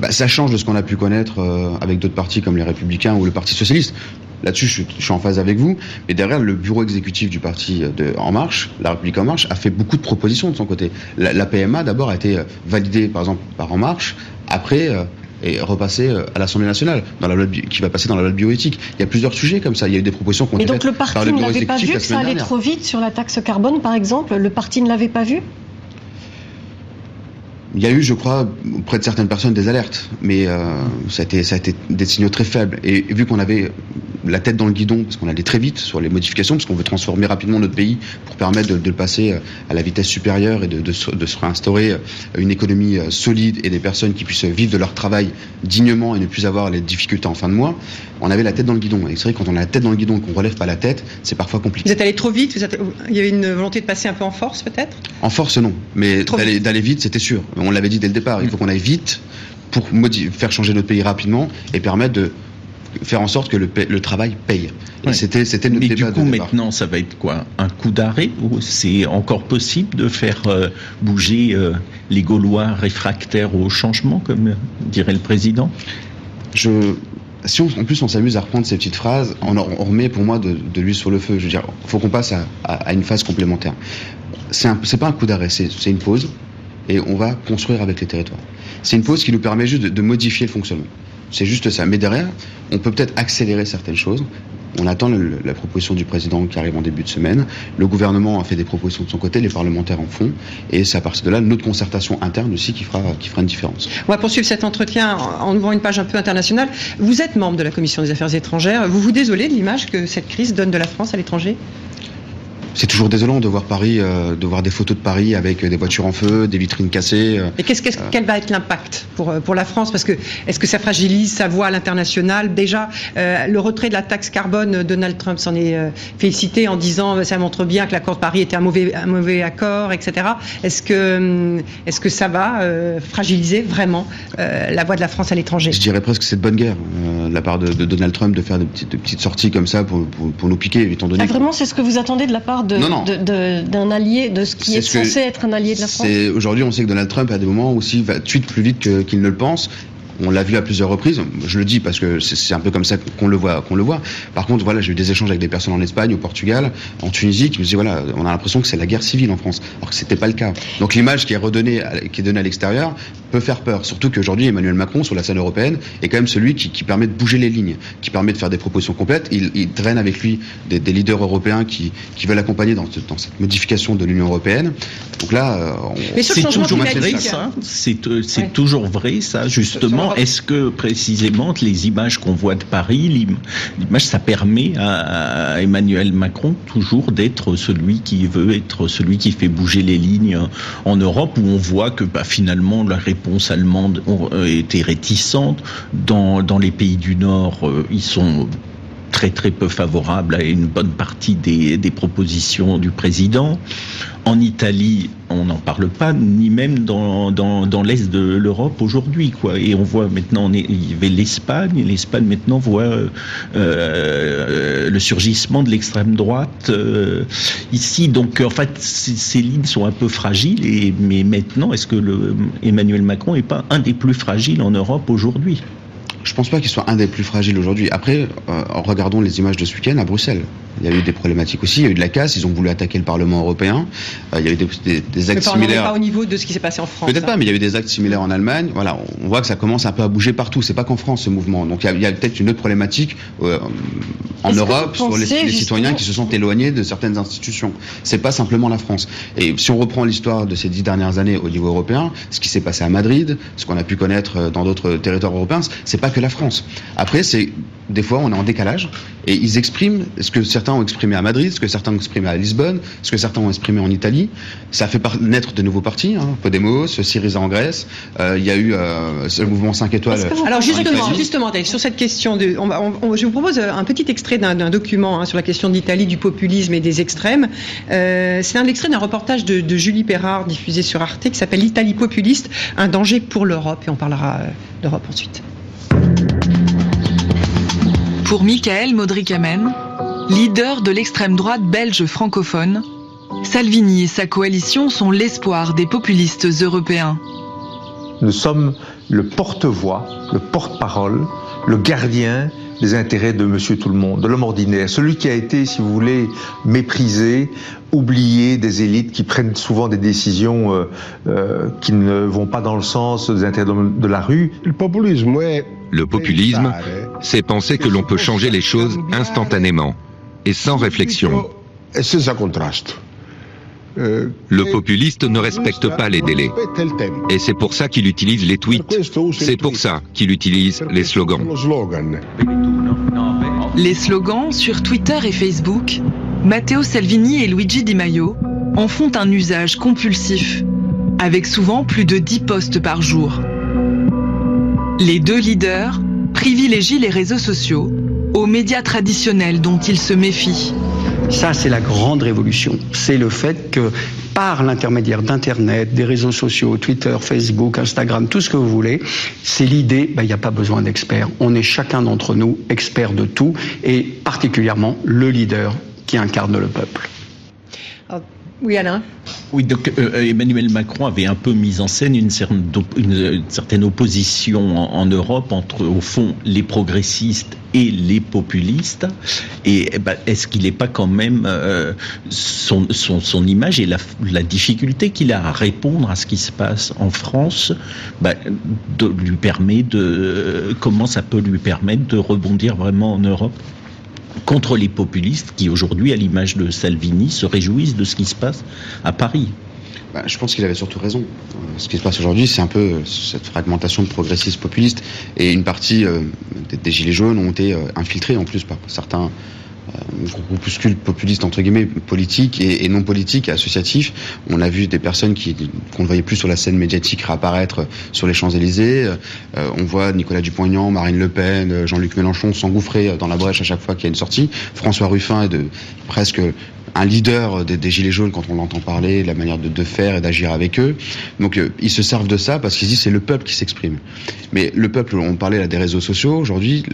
Bah, ça change de ce qu'on a pu connaître euh, avec d'autres partis comme les Républicains ou le Parti Socialiste. Là-dessus, je, suis en phase avec vous. Mais derrière, le bureau exécutif du parti de En Marche, la République En Marche, a fait beaucoup de propositions de son côté. La, PMA, d'abord, a été euh, validée, par exemple, par En Marche. Après, euh, et repassée à l'Assemblée nationale, dans la loi qui va passer dans la loi de bioéthique. Il y a plusieurs sujets comme ça. Il y a eu des propositions qu'on a donc le parti ne l'avait pas vu que ça allait trop vite sur la taxe carbone, par exemple? Le parti ne l'avait pas vu? Il y a eu, je crois, auprès de certaines personnes des alertes, mais euh, ça, a été, des signaux très faibles. Et vu qu'on avait la tête dans le guidon, parce qu'on allait très vite sur les modifications, parce qu'on veut transformer rapidement notre pays pour permettre de, passer euh, à la vitesse supérieure et de, de, se réinstaurer euh, une économie solide et des personnes qui puissent vivre de leur travail dignement et ne plus avoir les difficultés en fin de mois, on avait la tête dans le guidon. Et c'est vrai, quand on a la tête dans le guidon et qu'on relève pas la tête, c'est parfois compliqué. Vous êtes allé trop vite Il y avait une volonté de passer un peu en force, peut-être? En force, non. Mais d'aller vite, c'était sûr on l'avait dit dès le départ, il faut qu'on aille vite pour faire changer notre pays rapidement et permettre de faire en sorte que le, travail paye. C'était, c'était notre Mais du coup, maintenant, ça va être quoi? Un coup d'arrêt ou c'est encore possible de faire euh, bouger euh, les Gaulois réfractaires au changement, comme dirait le président? Je, si en plus on s'amuse à reprendre ces petites phrases, on, remet pour moi de, l'huile sur le feu. Je veux dire, faut qu'on passe à, une phase complémentaire. C'est pas un coup d'arrêt, c'est une pause et on va construire avec les territoires. C'est une pause qui nous permet juste de, modifier le fonctionnement. C'est juste ça. Mais derrière, on peut peut-être accélérer certaines choses. On attend la proposition du président qui arrive en début de semaine. Le gouvernement a fait des propositions de son côté, les parlementaires en font. Et c'est à partir de là notre concertation interne aussi qui fera, qui fera une différence. On va poursuivre cet entretien en ouvrant une page un peu internationale. Vous êtes membre de la Commission des Affaires étrangères. Vous vous désolez de l'image que cette crise donne de la France à l'étranger? C'est toujours désolant de voir Paris, euh, de voir des photos de Paris avec des voitures en feu, des vitrines cassées. Euh. Et qu'est-ce, quel va être l'impact pour, euh, pour la France? Parce que est-ce que ça fragilise sa voix à l'international? Déjà, le retrait de la taxe carbone, Donald Trump s'en est félicité en disant ça montre bien que l'accord de Paris était un mauvais, un mauvais accord, etc. Est-ce que, hum, est-ce que ça va fragiliser vraiment la voix de la France à l'étranger? Je dirais presque que c'est de bonne guerre de la part de, Donald Trump de faire de petites, petites sorties comme ça pour, pour, nous piquer, étant donné. Ah, vraiment, c'est ce que vous attendez de la part d'un allié, de ce qui est, censé être un allié de la France Aujourd'hui, on sait que Donald Trump, à des moments aussi, va tweet plus vite qu'il ne le pense. On l'a vu à plusieurs reprises. Je le dis parce que c'est un peu comme ça qu'on le voit, qu'on le voit. Par contre, voilà, j'ai eu des échanges avec des personnes en Espagne, au Portugal, en Tunisie, qui me disaient voilà, on a l'impression que c'est la guerre civile en France, alors que c'était pas le cas. Donc l'image qui est redonnée, qui est donnée à l'extérieur, peut faire peur. Surtout qu'aujourd'hui, Emmanuel Macron, sur la scène européenne, est quand même celui qui, permet de bouger les lignes, qui permet de faire des propositions complètes. Il, il traîne avec lui des, leaders européens qui, qui veulent accompagner dans, dans, cette modification de l'Union européenne. Donc là, euh, c'est toujours vrai, ça. C'est euh, toujours vrai, ça. Justement, est-ce que précisément les images qu'on voit de Paris, l'image, ça permet à, Emmanuel Macron toujours d'être celui qui veut être celui qui fait bouger les lignes en Europe, où on voit que bah, finalement la réponse allemande était réticente. Dans, dans les pays du Nord, euh, ils sont très très peu favorables à une bonne partie des, propositions du président. En Italie, on n'en parle pas, ni même dans, dans, l'est de l'Europe aujourd'hui, quoi. Et on voit maintenant, il y avait l'Espagne, l'Espagne maintenant voit euh, euh, le surgissement de l'extrême droite euh, ici. Donc en fait, ces lignes sont un peu fragiles. Et mais maintenant, est-ce que le, Emmanuel Macron est pas un des plus fragiles en Europe aujourd'hui? Je pense pas qu'il soit un des plus fragiles aujourd'hui. Après, euh, regardons les images de ce week-end à Bruxelles. Il y a eu des problématiques aussi. Il y a eu de la casse. Ils ont voulu attaquer le Parlement européen. Euh, il y a eu des, des, actes similaires. pas au niveau de ce qui s'est passé en France. Peut-être pas, mais il y a eu des actes similaires en Allemagne. Voilà, on voit que ça commence un peu à bouger partout. C'est pas qu'en France ce mouvement. Donc il y a, peut-être une autre problématique euh, en Europe sur les, citoyens qui se sont éloignés de certaines institutions. C'est pas simplement la France. Et si on reprend l'histoire de ces dix dernières années au niveau européen, ce qui s'est passé à Madrid, ce qu'on a pu connaître dans d'autres territoires européens, c'est pas que la France. Après, c'est des fois, on est en décalage et ils expriment ce que certains ont exprimé à Madrid, ce que certains ont exprimé à Lisbonne, ce que certains ont exprimé en Italie. Ça fait naître de nouveaux partis, hein, Podemos, Syriza en Grèce. Euh, il y a eu euh, le mouvement 5 étoiles. Alors justement, justement, sur cette question de, je vous propose un petit extrait d'un document hein, sur la question d'Italie, du populisme et des extrêmes. Euh, c'est un extrait d'un reportage de, de, Julie Perrard diffusé sur Arte qui s'appelle L'Italie populiste, un danger pour l'Europe et on parlera d'Europe ensuite. Pour Michael Modric-Amen, leader de l'extrême droite belge francophone, Salvini et sa coalition sont l'espoir des populistes européens. Nous sommes le porte-voix, le porte-parole, le gardien des intérêts de monsieur tout le monde, de l'homme ordinaire, celui qui a été, si vous voulez, méprisé, oublié des élites qui prennent souvent des décisions euh, euh, qui ne vont pas dans le sens des intérêts de la rue. Le populisme, le populisme, c'est penser que l'on peut changer les choses instantanément et sans réflexion. Le populiste ne respecte pas les délais. Et c'est pour ça qu'il utilise les tweets. C'est pour ça qu'il utilise les slogans. Les slogans sur Twitter et Facebook, Matteo Salvini et Luigi Di Maio en font un usage compulsif, avec souvent plus de 10 postes par jour. Les deux leaders privilégient les réseaux sociaux aux médias traditionnels dont ils se méfient. Ça, c'est la grande révolution. C'est le fait que par l'intermédiaire d'Internet, des réseaux sociaux, Twitter, Facebook, Instagram, tout ce que vous voulez, c'est l'idée, ben, il n'y a pas besoin d'experts. On est chacun d'entre nous expert de tout et particulièrement le leader qui incarne le peuple. Oui, Alain oui, donc euh, Emmanuel Macron avait un peu mis en scène une, certaine, opposition en, Europe entre, au fond, les progressistes et les populistes. Et eh ben, est-ce qu'il n'est pas quand même euh, son, image et la, difficulté qu'il a à répondre à ce qui se passe en France ben, lui permet de comment ça peut lui permettre de rebondir vraiment en Europe? Contre les populistes qui aujourd'hui, à l'image de Salvini, se réjouissent de ce qui se passe à Paris. Bah, je pense qu'il avait surtout raison. Euh, ce qui se passe aujourd'hui, c'est un peu euh, cette fragmentation de progressistes populistes. Et une partie euh, des, Gilets jaunes ont été infiltrés en plus par certains euh, groupuscule populiste entre guillemets politique et, non politique associatif. On a vu des personnes qui qu'on ne voyait plus sur la scène médiatique réapparaître sur les Champs-Élysées. Euh, on voit Nicolas Dupont-Aignan, Marine Le Pen, Jean-Luc Mélenchon s'engouffrer dans la brèche à chaque fois qu'il y a une sortie. François Ruffin est de presque un leader des, Gilets jaunes quand on l'entend parler, la manière de, faire et d'agir avec eux. Donc euh, ils se servent de ça parce qu'ils disent c'est le peuple qui s'exprime. Mais le peuple, on parlait là des réseaux sociaux, aujourd'hui,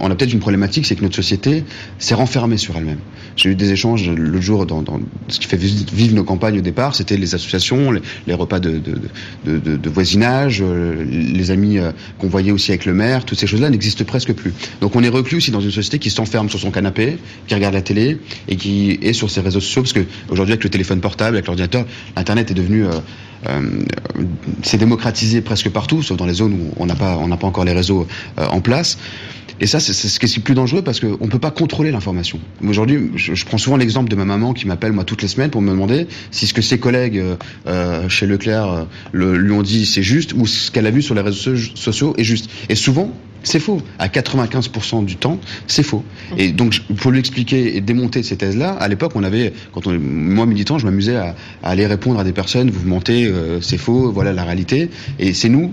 on a peut-être une problématique, c'est que notre société s'est renfermée sur elle-même. J'ai eu des échanges le jour dans, ce qui fait vivre nos campagnes au départ, c'était les associations, les, repas de, de, voisinage, euh, les amis euh, qu'on voyait aussi avec le maire, toutes ces choses-là n'existent presque plus. Donc on est reclus aussi dans une société qui s'enferme sur son canapé, qui regarde la télé et qui est sur ses réseaux sociaux, parce qu'aujourd'hui avec le téléphone portable, avec l'ordinateur, Internet est devenu... Euh, euh, c'est démocratisé presque partout, sauf dans les zones où on n'a pas, pas encore les réseaux euh, en place. Et ça, c'est ce qui est plus dangereux parce qu'on ne peut pas contrôler l'information. Aujourd'hui, je, prends souvent l'exemple de ma maman qui m'appelle moi toutes les semaines pour me demander si ce que ses collègues chez Leclerc lui ont dit c'est juste ou ce qu'elle a vu sur les réseaux sociaux est juste. Et souvent, c'est faux. À 95% du temps, c'est faux. Et donc, pour lui expliquer et démonter ces thèses-là, à l'époque, on avait, quand on, moi militant, je m'amusais à, aller répondre à des personnes, vous mentez, euh, c'est faux, voilà la réalité. Et c'est nous,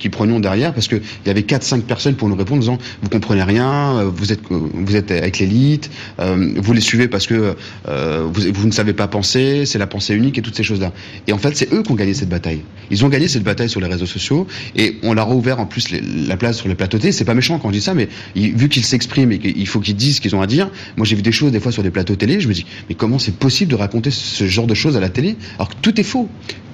qui prenions derrière, parce qu'il y avait 4-5 personnes pour nous répondre en disant vous comprenez rien, euh, vous êtes, vous êtes avec l'élite, euh, vous les suivez parce que euh, vous, vous, ne savez pas penser, c'est la pensée unique et toutes ces choses-là. Et en fait, c'est eux qui ont gagné cette bataille. Ils ont gagné cette bataille sur les réseaux sociaux et on leur a ouvert en plus la place sur les plateaux télé. C'est pas méchant quand on dit ça, mais vu qu'ils s'expriment et qu'il faut qu'ils disent ce qu'ils ont à dire, moi j'ai vu des choses des fois sur des plateaux télé, je me dis mais comment c'est possible de raconter ce genre de choses à la télé alors que tout est faux?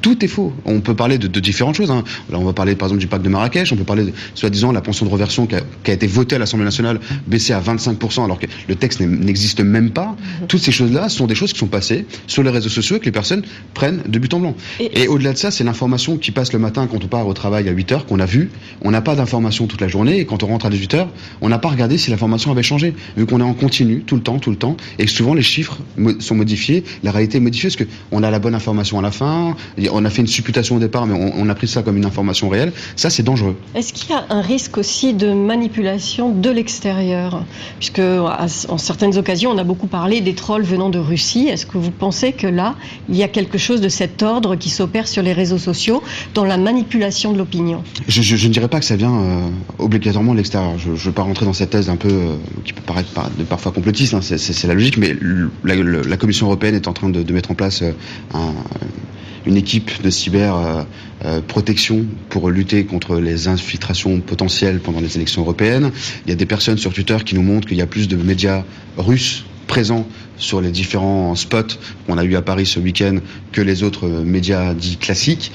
Tout est faux. On peut parler de, différentes choses. Hein. Là, on va parler par exemple du pacte de Marrakech, on peut parler, soi-disant, la pension de reversion qui a, été votée à l'Assemblée nationale, baissée à 25%, alors que le texte n'existe même pas. Mhm. Toutes ces choses-là sont des choses qui sont passées sur les réseaux sociaux et que les personnes prennent de but en blanc. Et, au-delà de ça, c'est l'information qui passe le matin quand on part au travail à 8 heures qu'on a vu. On n'a pas d'information toute la journée et quand on rentre à 18 heures, on n'a pas regardé si l'information avait changé. Vu qu'on est en continu tout le temps, tout le temps, et souvent les chiffres sont modifiés, la réalité est modifiée parce qu'on a la bonne information à la fin, on a fait une supputation au départ, mais on, a pris ça comme une information réelle. Ça, c'est dangereux. Est-ce qu'il y a un risque aussi de manipulation de l'extérieur? Puisque en certaines occasions, on a beaucoup parlé des trolls venant de Russie. Est-ce que vous pensez que là, il y a quelque chose de cet ordre qui s'opère sur les réseaux sociaux dans la manipulation de l'opinion? Je, ne dirais pas que ça vient euh, obligatoirement de l'extérieur. Je ne veux pas rentrer dans cette thèse un peu euh, qui peut paraître parfois complotiste. Hein. c'est la logique, mais la, Commission européenne est en train de, mettre en place euh, une équipe de cyber protection pour lutter contre les infiltrations potentielles pendant les élections européennes. Il y a des personnes sur Twitter qui nous montrent qu'il y a plus de médias russes présents sur les différents spots qu'on a eu à Paris ce week-end que les autres médias dits classiques,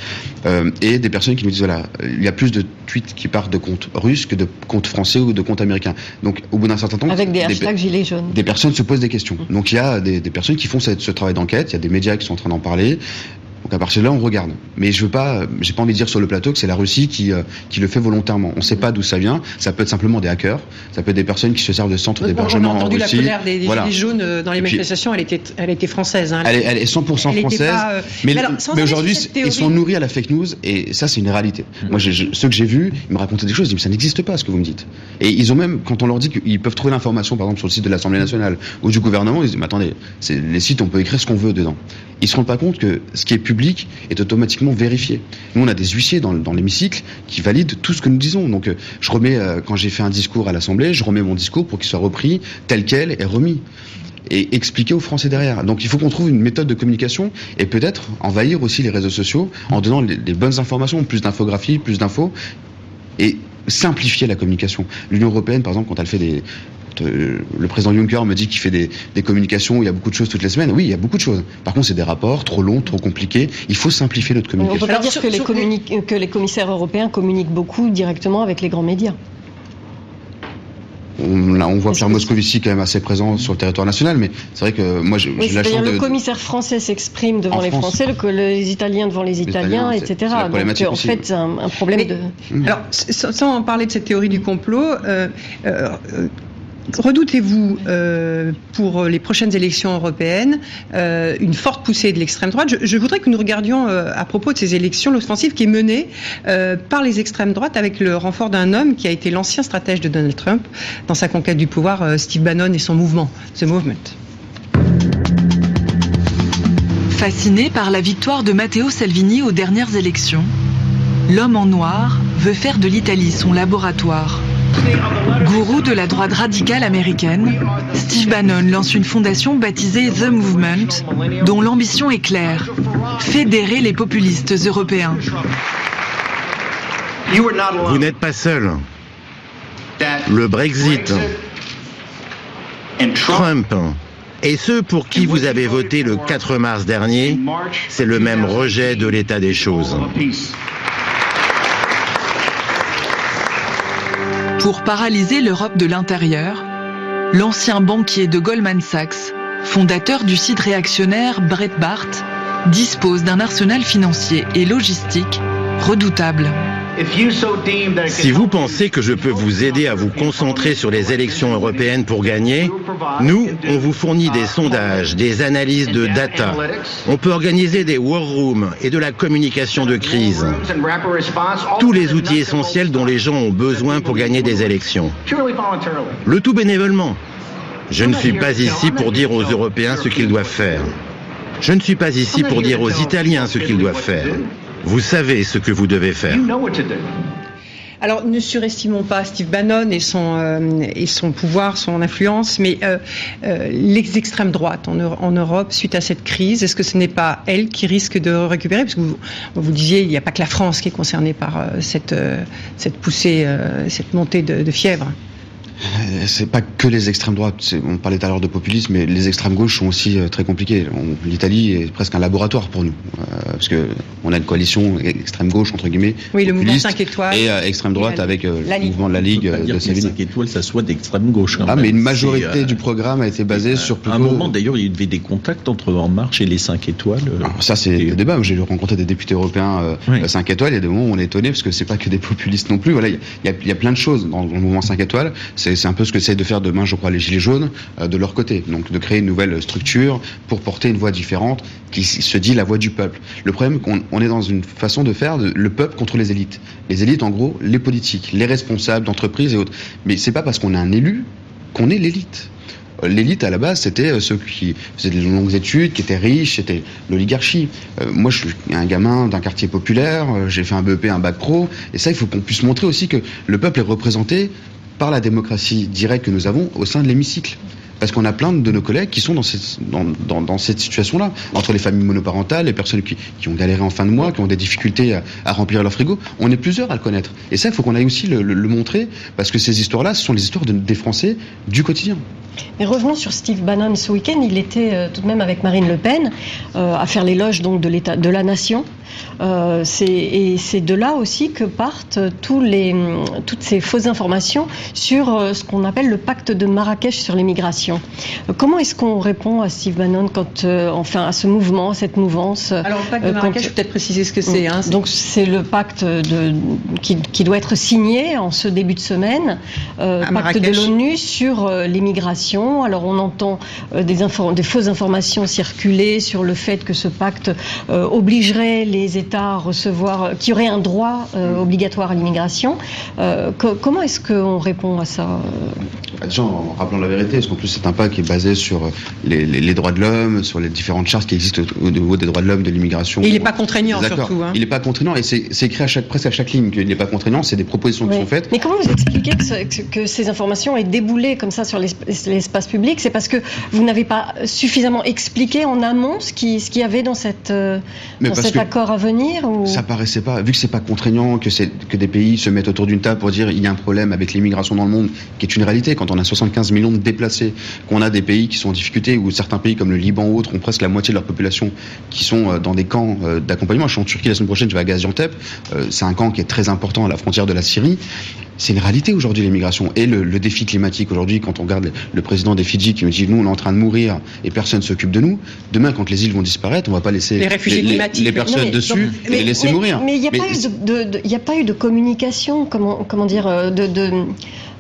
euh, et des personnes qui nous disent voilà, il y a plus de tweets qui partent de comptes russes que de comptes français ou de comptes américains. Donc au bout d'un certain temps, avec des hashtags gilets jaunes, des personnes se posent des questions. Donc il y a des, personnes qui font ce travail d'enquête, il y a des médias qui sont en train d'en parler. Donc à partir de là, on regarde. Mais je veux pas, j'ai pas envie de dire sur le plateau que c'est la Russie qui, euh, qui le fait volontairement. On ne sait pas d'où ça vient. Ça peut être simplement des hackers. Ça peut être des personnes qui se servent de centres d'hébergement en Russie. On a entendu la colère des, des jaunes euh, dans les manifestations. Elle était, elle était française. Hein. Elle, est, elle, est, 100% française. Euh, mais, mais, aujourd'hui, ils sont nourris à la fake news et ça, c'est une réalité. Hmm. Moi, ceux que j'ai vus, ils me racontaient des choses. Ils me disent, ça n'existe pas ce que vous me dites. Et ils ont même, quand on leur dit qu'ils peuvent trouver l'information, par exemple, sur le site de l'Assemblée nationale ou du gouvernement, ils disent, mais attendez, les sites, on peut écrire ce qu'on veut dedans. Ils se rendent pas compte que ce qui est public est automatiquement vérifié. Nous, on a des huissiers dans, l'hémicycle qui valident tout ce que nous disons. Donc, euh, je remets, euh, quand j'ai fait un discours à l'Assemblée, je remets mon discours pour qu'il soit repris tel quel et remis et expliqué aux Français derrière. Donc il faut qu'on trouve une méthode de communication et peut-être envahir aussi les réseaux sociaux en donnant les, les bonnes informations, plus d'infographies, plus d'infos et simplifier la communication. L'Union européenne, par exemple, quand elle fait des, le président Juncker me dit qu'il fait des, communications où il y a beaucoup de choses toutes les semaines. Oui, il y a beaucoup de choses. Par contre, c'est des rapports trop longs, trop compliqués. Il faut simplifier notre communication. On peut pas dire que les, que les commissaires européens communiquent beaucoup directement avec les grands médias. On, voit Pierre Moscovici quand même assez présent sur le territoire national, mais c'est vrai que moi j'ai la chance de... Le commissaire français s'exprime devant les Français, le, les Italiens devant les Italiens, etc. Donc en fait, c'est un, problème de... Alors, sans parler de cette théorie du complot, euh, euh, Redoutez-vous euh, pour les prochaines élections européennes euh, une forte poussée de l'extrême droite je, voudrais que nous regardions euh, à propos de ces élections l'offensive qui est menée par les extrêmes droites avec le renfort d'un homme qui a été l'ancien stratège de Donald Trump dans sa conquête du pouvoir, Steve Bannon et son mouvement, The Movement. Fasciné par la victoire de Matteo Salvini aux dernières élections, l'homme en noir veut faire de l'Italie son laboratoire. Gourou de la droite radicale américaine, Steve Bannon lance une fondation baptisée The Movement, dont l'ambition est claire, fédérer les populistes européens. Vous n'êtes pas seul. Le Brexit, Trump et ceux pour qui vous avez voté le 4 mars dernier, c'est le même rejet de l'état des choses. Pour paralyser l'Europe de l'intérieur, l'ancien banquier de Goldman Sachs, fondateur du site réactionnaire Breitbart, dispose d'un arsenal financier et logistique redoutable. Si vous pensez que je peux vous aider à vous concentrer sur les élections européennes pour gagner, nous, on vous fournit des sondages, des analyses de data. On peut organiser des war rooms et de la communication de crise. Tous les outils essentiels dont les gens ont besoin pour gagner des élections. Le tout bénévolement. Je ne suis pas ici pour dire aux Européens ce qu'ils doivent faire. Je ne suis pas ici pour dire aux Italiens ce qu'ils doivent faire. Vous savez ce que vous devez faire. Alors, ne surestimons pas Steve Bannon et son, euh, et son pouvoir, son influence, mais euh, euh, les extrêmes droites en, en, Europe, suite à cette crise, est-ce que ce n'est pas elle qui risque de récupérer? Parce que vous, vous disiez, il n'y a pas que la France qui est concernée par cette, cette poussée, cette montée de fièvre. Euh, c'est pas que les extrêmes droites. On parlait tout à l'heure de populisme, mais les extrêmes gauches sont aussi euh, très compliqués. L'Italie est presque un laboratoire pour nous, euh, parce que on a une coalition extrême gauche entre guillemets. Oui, le mouvement 5 étoiles. Et extrême droite avec le mouvement de la Ligue de Savigny. 5 étoiles, ça soit d'extrême gauche. ah, mais une majorité du programme a été basée sur À un moment, d'ailleurs, il y avait des contacts entre En Marche et les 5 étoiles. ça, c'est le débat. J'ai rencontré des députés européens 5 étoiles. Il y a des moments où on est étonné parce que c'est pas que des populistes non plus. Voilà, il y, a, il y a plein de choses dans le mouvement 5 étoiles. C'est c'est un peu ce que essaient de faire demain, je crois, les Gilets jaunes euh, de leur côté. Donc de créer une nouvelle structure pour porter une voix différente qui se dit la voix du peuple. Le problème, qu'on on est dans une façon de faire de, le peuple contre les élites. Les élites, en gros, les politiques, les responsables d'entreprises et autres. Mais c'est pas parce qu'on a un élu qu'on est l'élite l'élite à la base, c'était ceux qui faisaient des longues études, qui étaient riches, c'était l'oligarchie. moi, je suis un gamin d'un quartier populaire, j'ai fait un BEP, un bac pro, et ça, il faut qu'on puisse montrer aussi que le peuple est représenté par la démocratie directe que nous avons au sein de l'hémicycle. Parce qu'on a plein de nos collègues qui sont dans cette, dans, dans, cette situation-là, entre les familles monoparentales, les personnes qui, qui, ont galéré en fin de mois, qui ont des difficultés à, remplir leur frigo. On est plusieurs à le connaître. Et ça, il faut qu'on aille aussi le, montrer, parce que ces histoires-là, ce sont les histoires des Français du quotidien. Mais revenons sur Steve Bannon ce week-end. Il était euh, tout de même avec Marine Le Pen euh, à faire l'éloge donc de l'État, de la nation. Euh, et c'est de là aussi que partent tous les, toutes ces fausses informations sur euh, ce qu'on appelle le pacte de Marrakech sur l'immigration. Euh, comment est-ce qu'on répond à Steve Bannon quand, enfin, à ce mouvement, cette mouvance Alors le pacte de Marrakech, je peut-être préciser ce que c'est. Hein, donc c'est le pacte de, qui, qui, doit être signé en ce début de semaine, pacte de l'ONU sur l'immigration. Alors on entend des, des fausses informations circuler sur le fait que ce pacte obligerait les les États recevoir, qui auraient un droit euh, obligatoire à l'immigration. Euh, comment est-ce qu'on répond à ça bah, Déjà, en rappelant la vérité, parce qu'en plus c'est un pacte qui est basé sur les, droits de l'homme, sur les différentes chartes qui existent au, niveau des droits de l'homme, de l'immigration. il n'est pas contraignant surtout. Hein. Il n'est pas contraignant et c'est écrit à chaque, presque à chaque ligne qu'il n'est pas contraignant, c'est des propositions qui sont faites. Mais comment vous expliquez que, ces informations aient déboulé comme ça sur l'espace public? C'est parce que vous n'avez pas suffisamment expliqué en amont ce qu'il ce y avait dans, cette, euh, dans cet accord à venir. Ça paraissait pas, vu que c'est pas contraignant, que, que des pays se mettent autour d'une table pour dire il y a un problème avec l'immigration dans le monde, qui est une réalité. Quand on a 75 millions de déplacés, qu'on a des pays qui sont en difficulté, ou certains pays comme le Liban ou autres ont presque la moitié de leur population qui sont euh, dans des camps euh, d'accompagnement. Je suis en Turquie la semaine prochaine, je vais à Gaziantep. Euh, c'est un camp qui est très important à la frontière de la Syrie c'est une réalité aujourd'hui l'immigration et le, défi climatique aujourd'hui quand on regarde le, président des Fidji qui nous dit nous on est en train de mourir et personne s'occupe de nous demain quand les îles vont disparaître on va pas laisser les, réfugiés climatiques. les, personnes dessus et les laisser mourir mais il n'y a, a, pas eu de communication comment, comment dire euh, de, de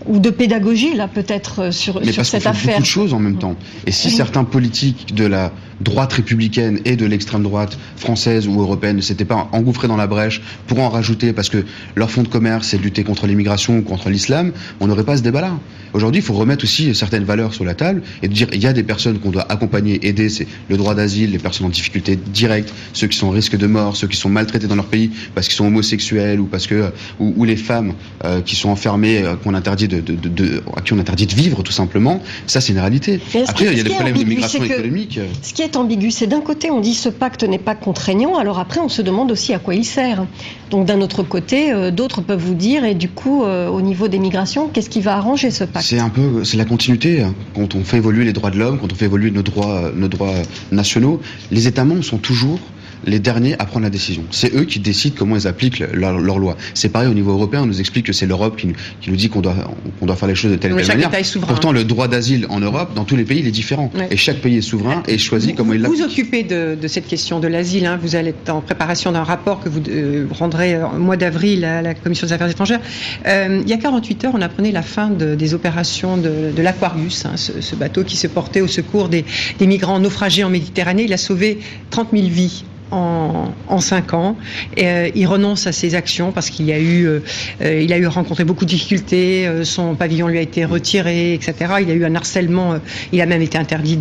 ou de pédagogie là peut-être euh, sur, Mais sur cette affaire. beaucoup de choses en même temps. Et si certains politiques de la droite républicaine et de l'extrême droite française ou européenne ne s'étaient pas engouffrés dans la brèche pour en rajouter parce que leur fonds de commerce c'est lutter contre l'immigration ou contre l'islam, on n'aurait pas ce débat-là. Aujourd'hui, il faut remettre aussi certaines valeurs sur la table et dire il y a des personnes qu'on doit accompagner, aider, c'est le droit d'asile, les personnes en difficulté directe, ceux qui sont au risque de mort, ceux qui sont maltraités dans leur pays parce qu'ils sont homosexuels ou parce que ou, les femmes euh, qui sont enfermées, euh, qu'on interdit de, de, de, à qui on interdit de vivre tout simplement. Ça, c'est une réalité. Après, il y a des problèmes d'immigration économique. Ce qui est ambigu, c'est d'un côté, on dit ce pacte n'est pas contraignant, alors après, on se demande aussi à quoi il sert. Donc d'un autre côté, euh, d'autres peuvent vous dire, et du coup, euh, au niveau des migrations, qu'est-ce qui va arranger ce pacte? C'est un peu, c'est la continuité. Hein. Quand on fait évoluer les droits de l'homme, quand on fait évoluer nos droits, nos droits nationaux, les États membres sont toujours les derniers à prendre la décision. C'est eux qui décident comment ils appliquent leur, leur loi. C'est pareil au niveau européen, on nous explique que c'est l'Europe qui, qui, nous dit qu'on doit, qu'on doit faire les choses de telle ou telle manière. Pourtant, le droit d'asile en Europe, dans tous les pays, il est différent. Et chaque pays est souverain et choisit comment il l'applique. Vous vous occupez de, de, cette question de l'asile. Hein. Vous allez être en préparation d'un rapport que vous euh, rendrez au mois d'avril à la Commission des affaires étrangères. Euh, il y a 48 heures, on apprenait la fin de, des opérations de, de l'Aquarius, hein, ce, ce, bateau qui se portait au secours des, des migrants naufragés en Méditerranée. Il a sauvé 30 000 vies en, cinq ans. Euh, il renonce à ses actions parce qu'il a eu, euh, euh, il a eu rencontré beaucoup de difficultés. son pavillon lui a été retiré, etc. Il a eu un harcèlement. il a même été interdit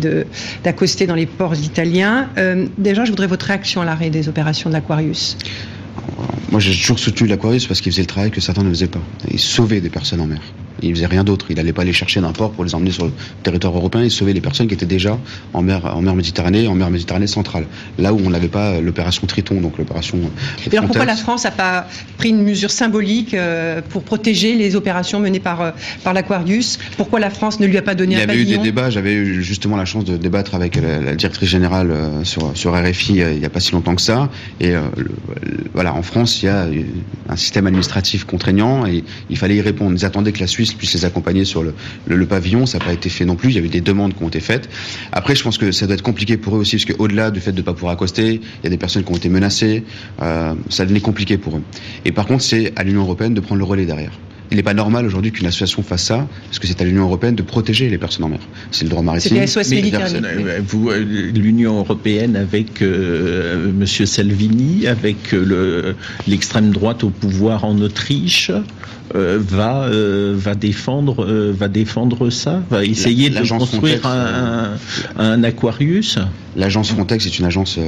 d'accoster dans les ports italiens. déjà, je voudrais votre réaction à l'arrêt des opérations de l'Aquarius. Moi, j'ai toujours soutenu l'Aquarius parce qu'il faisait le travail que certains ne faisaient pas. Il sauvait des personnes en mer. Il faisait rien d'autre. Il n'allait pas les chercher d'un port pour les emmener sur le territoire européen. Il sauvait les personnes qui étaient déjà en mer, en mer Méditerranée, en mer Méditerranée centrale. Là où on n'avait pas l'opération Triton, donc l'opération. Et alors pourquoi la France n'a pas pris une mesure symbolique euh, pour protéger les opérations menées par, euh, par l'Aquarius? Pourquoi la France ne lui a pas donné un pavillon Il y avait eu des débats. J'avais eu justement la chance de débattre avec la, directrice générale euh, sur, sur RFI il n'y a pas si longtemps que ça. Et voilà, en France, il y a un système administratif contraignant et il fallait y répondre. Ils attendaient que la Suisse puisse les accompagner sur le, pavillon. Ça n'a pas été fait non plus. Il y avait des demandes qui ont été faites. Après, je pense que ça doit être compliqué pour eux aussi, parce qu'au-delà du fait de ne pas pouvoir accoster, il y a des personnes qui ont été menacées. Euh, ça devenait compliqué pour eux. Et par contre, c'est à l'Union européenne de prendre le relais derrière il n'est pas normal aujourd'hui qu'une association fasse ça, parce que c'est à l'Union européenne de protéger les personnes en mer. C'est le droit maritime. Vous, l'Union européenne avec euh, Monsieur Salvini, avec l'extrême droite au pouvoir en Autriche, euh, va euh, va défendre euh, va défendre ça, va essayer de construire un, un, Aquarius. L'agence Frontex est une agence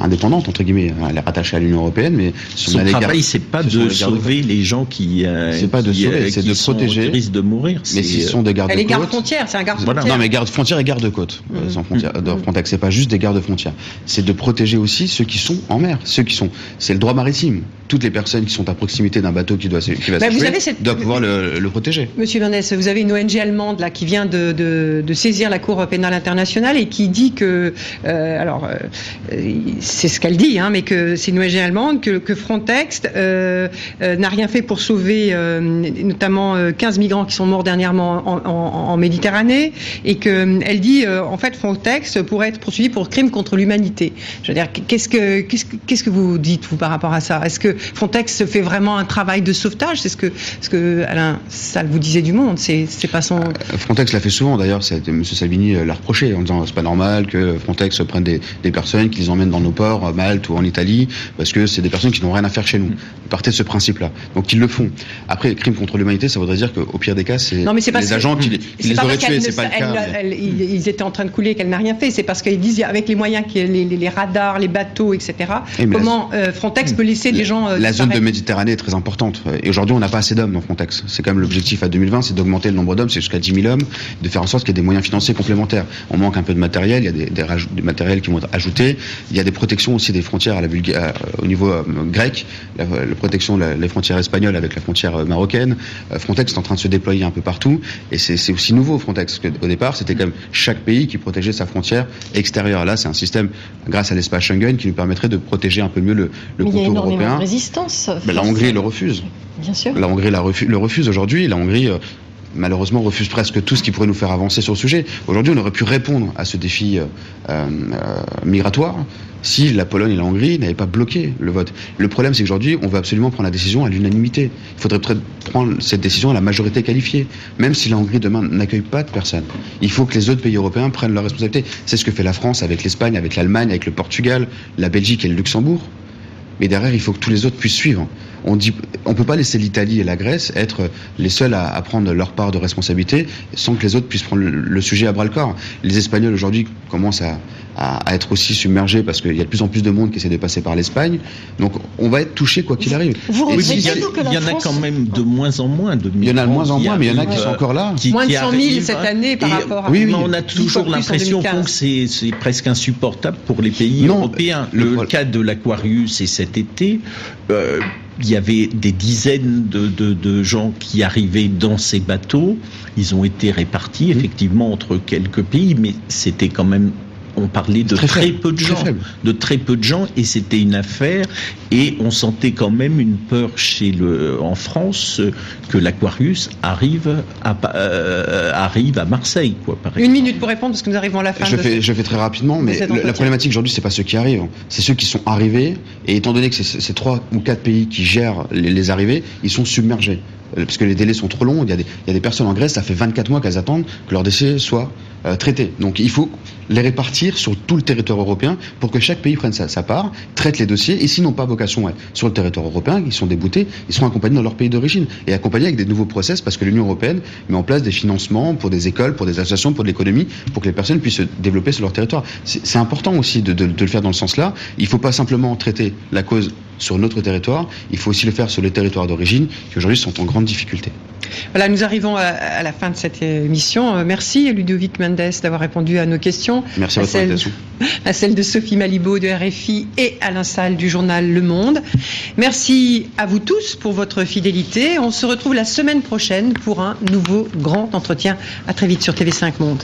indépendante entre guillemets. Elle est rattachée à l'Union européenne, mais son, travail c'est pas de sauver les gens qui c'est pas de sauver, c'est de protéger, risquent de mourir. Mais ce sont des gardes. Elle est garde frontière, c'est un garde frontière. Non mais garde frontière et garde côte. Mmh. Frontière, mmh. Frontex, c'est pas juste des gardes frontières. C'est de protéger aussi ceux qui sont en mer, ceux qui sont. C'est le droit maritime. Toutes les personnes qui sont à proximité d'un bateau qui doit qui va vous avez cette... doit pouvoir le, protéger. Monsieur Vernès, vous avez une ONG allemande là, qui vient de, de, saisir la Cour pénale internationale et qui dit que, euh, alors, euh, c'est ce qu'elle dit, hein, mais que c'est une ONG allemande, que, que Frontex euh, n'a rien fait pour sauver notamment 15 migrants qui sont morts dernièrement en, en, Méditerranée et qu'elle dit, en fait, Frontex pourrait être poursuivi pour crime contre l'humanité. Je veux dire, qu'est-ce que, qu'est-ce que vous dites, vous, par rapport à ça? Est-ce que Frontex fait vraiment un travail de sauvetage C'est ce que ce que Alain Salle vous disait du monde, c'est pas son. Euh, Frontex l'a fait souvent d'ailleurs, M. Salvini euh, l'a reproché en disant c'est pas normal que Frontex prenne des, personnes, qui les emmène dans nos ports, à Malte ou en Italie, parce que c'est des personnes qui n'ont rien à faire chez nous. Ils partaient de ce principe-là. Donc ils le font. Après, crime contre l'humanité, ça voudrait dire qu'au pire des cas, c'est les agents qui, les auraient tués, c'est pas le cas. ils étaient en train de couler qu'elle n'a rien fait. C'est parce qu'ils disent avec les moyens, les, les, radars, les bateaux, etc. comment euh, Frontex peut laisser des gens. La zone de Méditerranée est très importante. Et aujourd'hui, on n'a pas assez d'hommes dans Frontex. C'est quand même l'objectif à 2020, c'est d'augmenter le nombre d'hommes, c'est jusqu'à 10 000 hommes, de faire en sorte qu'il y ait des moyens financiers complémentaires. On manque un peu de matériel, il y a des, des, matériels qui vont être ajoutés. Il y a des protections aussi des frontières à la euh, au niveau euh, grec, la, protection des frontières espagnoles avec la frontière euh, marocaine. Frontex est en train de se déployer un peu partout, et c'est aussi nouveau Frontex. Au départ, c'était quand même chaque pays qui protégeait sa frontière extérieure. Là, c'est un système, grâce à l'espace Schengen, qui nous permettrait de protéger un peu mieux le, le contour européen. La Hongrie le refuse. Bien sûr. La Hongrie le refuse aujourd'hui. La Hongrie euh, malheureusement refuse presque tout ce qui pourrait nous faire avancer sur le sujet. Aujourd'hui, on aurait pu répondre à ce défi euh, euh, migratoire si la Pologne et la Hongrie n'avaient pas bloqué le vote. Le problème, c'est qu'aujourd'hui, on veut absolument prendre la décision à l'unanimité. Il faudrait peut-être prendre cette décision à la majorité qualifiée, même si la Hongrie demain n'accueille pas de personnes. Il faut que les autres pays européens prennent leurs responsabilités. C'est ce que fait la France avec l'Espagne, avec l'Allemagne, avec le Portugal, la Belgique et le Luxembourg. Mais derrière, il faut que tous les autres puissent suivre on dit, on peut pas laisser l'Italie et la Grèce être les seuls à, prendre leur part de responsabilité sans que les autres puissent prendre le, sujet à bras le corps. Les Espagnols aujourd'hui commencent à, être aussi submergés parce qu'il y a de plus en plus de monde qui essaie de passer par l'Espagne. Donc on va être touché quoi qu'il arrive. il y, en a quand même de moins en moins de Il y en a de moins en moins, mais il y en a qui sont encore là. moins de 100 000 cette année par rapport à. Oui, on a toujours l'impression que c'est presque insupportable pour les pays européens. Le, cas de l'Aquarius et cet été. Euh, il y avait des dizaines de, de, de, gens qui arrivaient dans ces bateaux. Ils ont été répartis mmh. effectivement entre quelques pays, mais c'était quand même on parlait de très, peu de gens, de très peu de gens, et c'était une affaire. Et on sentait quand même une peur chez le, en France que l'Aquarius arrive à euh, arrive à Marseille, quoi. une minute pour répondre parce que nous arrivons à la fin. Je fais je fais très rapidement, mais la problématique aujourd'hui c'est pas ceux qui arrivent, c'est ceux qui sont arrivés. Et étant donné que c'est trois ou quatre pays qui gèrent les, les arrivées, ils sont submergés euh, parce que les délais sont trop longs. Il y, a des, il y a des personnes en Grèce, ça fait 24 mois qu'elles attendent que leur décès soit euh, traités. Donc il faut les répartir sur tout le territoire européen pour que chaque pays prenne sa, part, traite les dossiers, et s'ils n'ont pas vocation sur le territoire européen, ils sont déboutés, ils seront accompagnés dans leur pays d'origine, et accompagnés avec des nouveaux process, parce que l'Union européenne met en place des financements pour des écoles, pour des associations, pour de l'économie, pour que les personnes puissent se développer sur leur territoire. C'est important aussi de, le faire dans le sens-là. Il ne faut pas simplement traiter la cause sur notre territoire, il faut aussi le faire sur les territoires d'origine, qui aujourd'hui sont en grande difficulté. Voilà, nous arrivons à, la fin de cette émission. Euh, merci Ludovic Mendes d'avoir répondu à nos questions. Merci à, votre celle, à celle de Sophie Malibaud de RFI et Alain Salle du journal Le Monde. Merci à vous tous pour votre fidélité. On se retrouve la semaine prochaine pour un nouveau grand entretien. À très vite sur TV5 Monde.